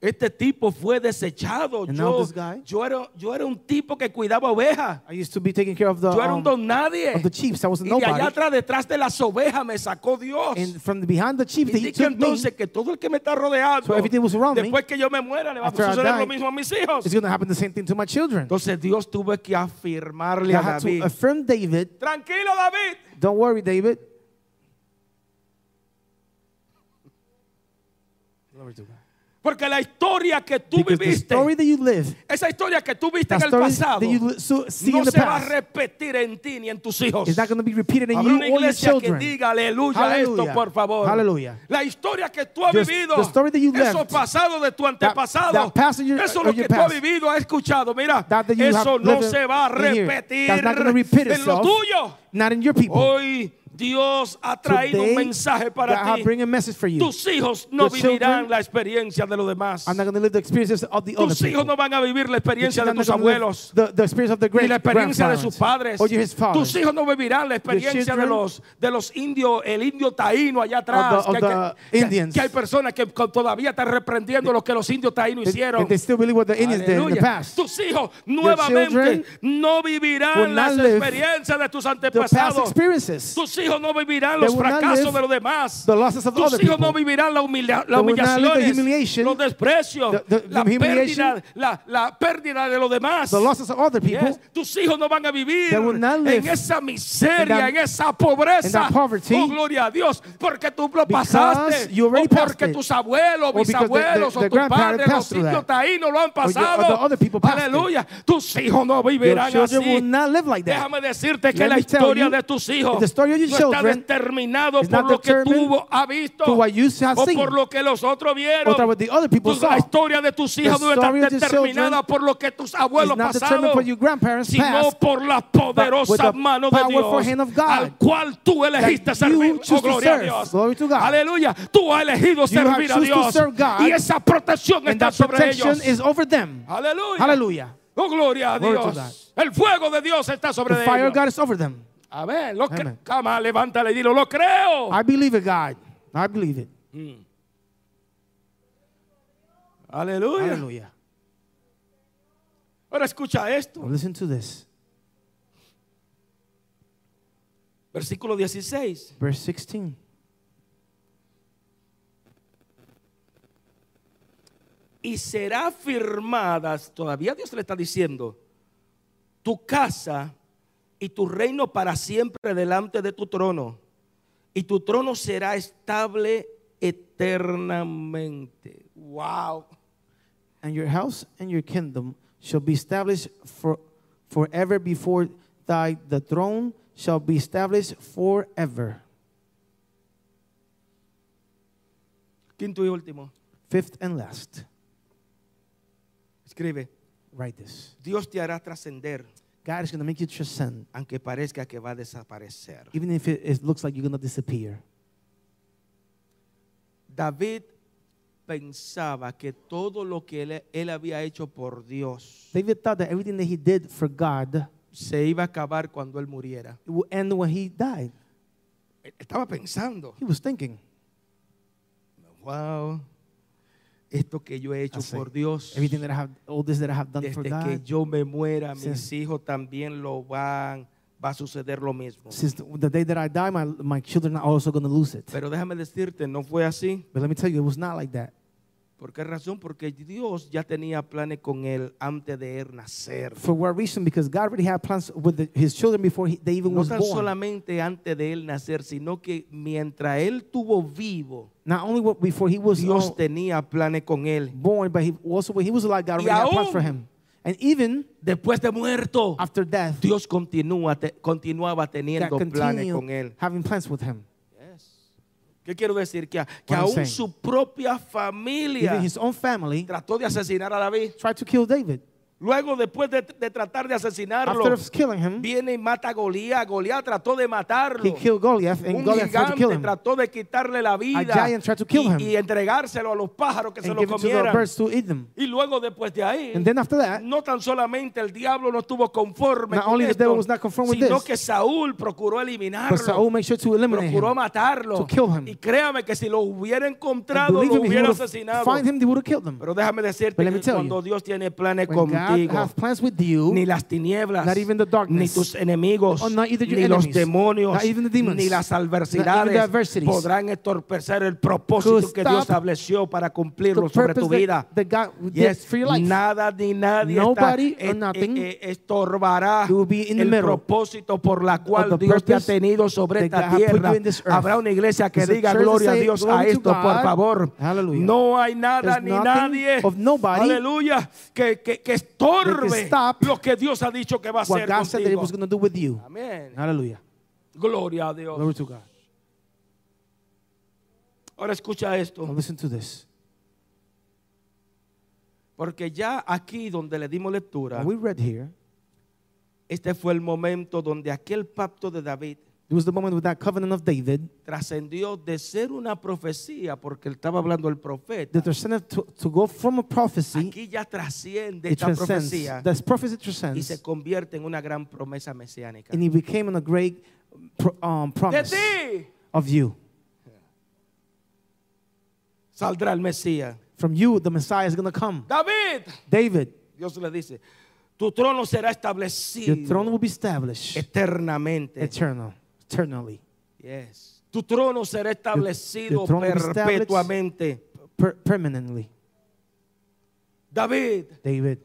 este tipo fue desechado. And Yo, this guy- yo, era, yo era un tipo que cuidaba ovejas. I used to be taking care of the, Yo era un um, don nadie. of the chiefs. I was a Y de allá atrás, detrás de las ovejas, me sacó Dios. And from the, behind the chiefs, Y he di que took me. entonces que todo el que me está rodeando, So everything was around me. después que yo me muera, le va a suceder lo mismo a mis hijos. It's going to happen the same thing to my children. Entonces Dios tuvo que afirmarle a had to David. affirm David. Tranquilo, David. Don't worry, David. Glory to God. Porque la historia que tú Because viviste, that live, esa historia que tú viste that en el pasado, that so- no se va a past, repetir en ti ni en tus hijos. Habrá una iglesia que diga aleluya esto, por favor. Hallelujah. La historia que tú has vivido, the story that you eso pasado de tu antepasado, that past of your- eso of lo que your tú has past, vivido, has escuchado, mira, that that eso no se va a repetir en lo tuyo. Not in your people. Hoy Dios ha traído un mensaje para ti. bring a message for you. Tus hijos no Your vivirán la experiencia de los demás. I'm not going to live the experiences of the other Tus hijos no van a vivir la experiencia de tus abuelos. The, the of the Ni great la experiencia de sus padres. Tus hijos no vivirán la experiencia de los de los indios, el indio taíno allá atrás. of que, the que- que- Indians. que hay personas que todavía están reprendiendo lo que los indios taínos hicieron. Tus hijos nuevamente no vivirán las experiencias de tus antepasados. Tus hijos no vivirán los fracasos de los demás. Tus hijos no vivirán la, humilla- la humillaciones, los desprecios, the- the- la, the pérdida, la, la pérdida de los demás. the losses of other people. Yes. Tus hijos no van a vivir en esa miseria, that- en esa pobreza. poverty. oh, gloria a Dios, porque tú lo pasaste. o porque tus abuelos, bisabuelos, o tus padres, los that. taínos lo han pasado. Aleluya. Tus hijos no vivirán así. Déjame decirte que la historia de tus hijos no está determinado por lo que tú has visto o seen. por lo que los otros vieron. La historia de tus hijos no está determinada por lo que tus abuelos pasaron, sino por la with poderosa the mano de Dios hand of God al cual tú elegiste servir. Oh, gloria a. Dios. Aleluya. Tú has elegido servir a Dios y esa protección está sobre ellos. Aleluya. Hallelujah. Oh, gloria a Dios. El fuego de Dios está sobre ellos. Amén. Lo Amen. Cama, levántale y dilo, lo creo. I believe it, God. I believe it. Aleluya. Hallelujah. Ahora escucha esto. Now listen to this. Versículo 16. Verse 16. Y será firmada, todavía Dios le está diciendo, tu casa y tu reino para siempre delante de tu trono. Y tu trono será estable eternamente. Wow. And your house and your kingdom shall be established for forever before thy the throne shall be established forever. Quinto y último. Fifth and last. Escribe. Write this. Dios te hará trascender, God is going to make you transcend, aunque parezca que va a desaparecer. even if it, it looks like you're going to disappear. David pensaba que todo lo que él, él había hecho por Dios David thought that everything that he did for God se iba a acabar cuando él muriera. it would end when he died. Estaba pensando, He was thinking, wow, esto que yo he hecho por Dios, everything that I have, all this that I have done for desde que yo me muera, mis Since- hijos también lo van, va a suceder lo mismo. since the, the day that I die, my, my children are also going to lose it. Pero déjame decirte, no fue así. But let me tell you, it was not like that. ¿Por qué razón? Porque Dios ya tenía planes con él antes de él nacer. For what reason? Because God already had plans with the, his children before he, they even No was tan born. solamente antes de él nacer, sino que mientras él tuvo vivo, Not only what, before he was Dios uh, tenía planes con él. born, but he, also when he was alive, God already had plans for him. And even Después de muerto, after death, Dios continúa, te- continuaba teniendo planes con él. having plans with him. ¿Qué quiero decir? Que, que aún saying. su propia familia his own family trató de asesinar a David. tried to kill David. Luego, después de, de tratar de asesinarlo, him, viene y mata a Goliat. Goliat trató de matarlo. Goliath, Un Goliath gigante trató de quitarle la vida y, y entregárselo a los pájaros que se And lo to the comieran. Y luego después de ahí, And then after that, no tan solamente el diablo no estuvo conforme Not con only the esto, devil was not conformed with sino this, que Saúl procuró eliminarlo. but Saul made sure to eliminate procuró him. matarlo. Y créame que si lo hubiera encontrado, lo hubiera asesinado. him. Pero déjame decirte que cuando you, Dios tiene planes God contigo, has plans with you, ni las tinieblas, Not even the darkness. ni tus enemigos, Or not either your ni los demonios, Not even the demons. ni las adversidades podrán estorpecer el propósito que Dios estableció para cumplirlo sobre tu vida. that, that God Yes, did for your life. Nada ni nadie Nobody está, or eh, nothing eh, estorbará el propósito por la cual Dios te ha tenido sobre esta tierra. Habrá una iglesia que diga gloria a Dios a "Glory to esto, por God". favor. Hallelujah. No hay nada There's ni nadie, of nobody aleluya, que, que, que estorbe stop lo que Dios ha dicho que va a hacer God said that He contigo. was going to do with you. Amén. Hallelujah. Gloria a Dios. Glory to God. Ahora escucha Now esto, listen to this. porque ya aquí donde le dimos lectura, Now we read here, este fue el momento donde aquel pacto de David It was the moment with that covenant of David trascendió de ser una profecía, porque él estaba hablando el profeta. that transcended to, to go from a prophecy, Aquí ya trasciende it esta transcends. profecía That prophecy y transcends, se convierte en una gran promesa mesiánica. and he became a great um, De promise ti of you. saldrá el Mesías. From you, the Messiah is going to come. David, David, Dios le dice, tu trono será your establecido throne will be established eternamente. eternal, eternally, Yes. Tu trono será establecido your throne will be established- perpetuamente. per- permanently. David, David,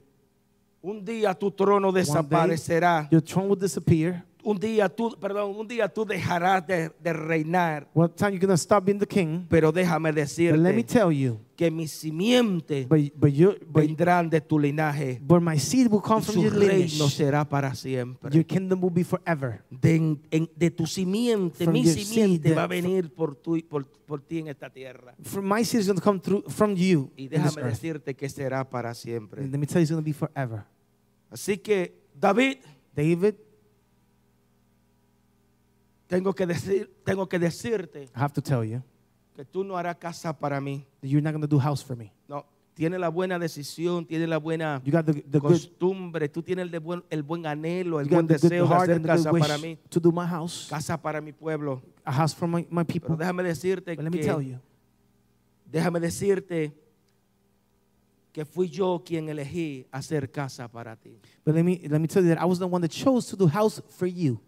un día tu trono desaparecerá. your throne will disappear. Un día tú, perdón, un día tú dejarás de, de reinar. What time you're to stop being the king? Pero déjame But let me decirte tell you, que mis simientes but, but, you, but, vendrán de tu linaje. but my seed will come from su your reino lineage. será para siempre. Your kingdom will be forever. De, en- de tu simiente, From mi your simiente seed, va a venir por, tu, por, por ti en esta tierra. From my seed is going to come through from you. Y déjame earth. decirte que será para siempre. And let me tell you, it's going to be forever. Así que, David, David, tengo que, decir, tengo que decirte I have to tell you que tú no harás casa para mí. that you're not going to do house for me. No, tiene la buena decisión, tiene la buena You got the, the good, costumbre, tú tienes el, de buen, el buen anhelo, el you buen got the deseo de heart hacer and the casa good para wish mí, to do my house, casa para mi pueblo. a house for my, my Pero people. déjame decirte But let me tell que, you, déjame decirte que fui yo quien elegí hacer casa para ti. but let me, let me tell you that I was the one that chose to do house for you.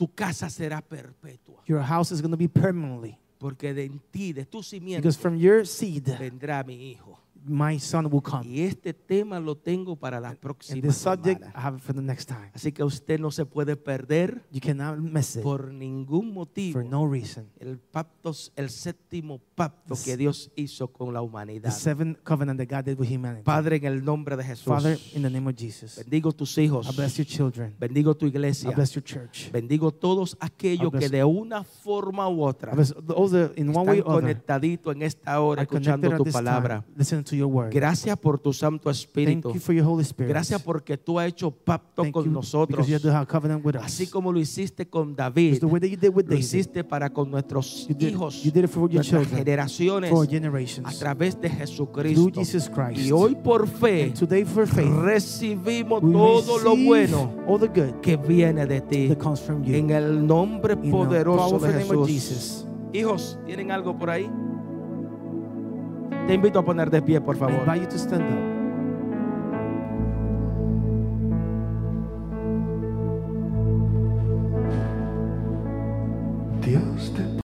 Tu casa será perpetua, Your house is going to be permanently. porque de ti, de tu simiente, Because from your seed, vendrá mi hijo. My son will come. Y este tema lo tengo para la And próxima this subject. I have it for the next time. Así que usted no se puede perder You cannot miss it por ningún motivo for no reason. el pacto, el séptimo pacto que Dios hizo con la The humanidad. seventh covenant that God did with humanity. Padre, en el nombre de Jesús, Father, in the name of Jesus, bendigo tus hijos, I bless your children. bendigo tu I iglesia, bless your church. bendigo todos aquellos I que de una forma u otra I están conectaditos en esta hora escuchando tu palabra. time, to your word. Gracias por tu Santo Thank Espíritu. you for your Holy Spirit. Gracias porque tú has hecho pacto Thank con you nosotros. because you had to have covenant with us. Así como lo hiciste con David, the way that you did with lo David. hiciste para con nuestros You did, hijos, you did it for your nuestras children, generaciones, for a generations. través de Through Jesucristo. Jesus Christ. Y hoy por fe And today for faith, recibimos we todo lo bueno all the good que viene de ti. that comes from you. En el nombre In poderoso de Jesús. Jesus. Hijos, ¿tienen algo por ahí? Te invito a poner de pie, por I favor. invite you to stand up. Dios te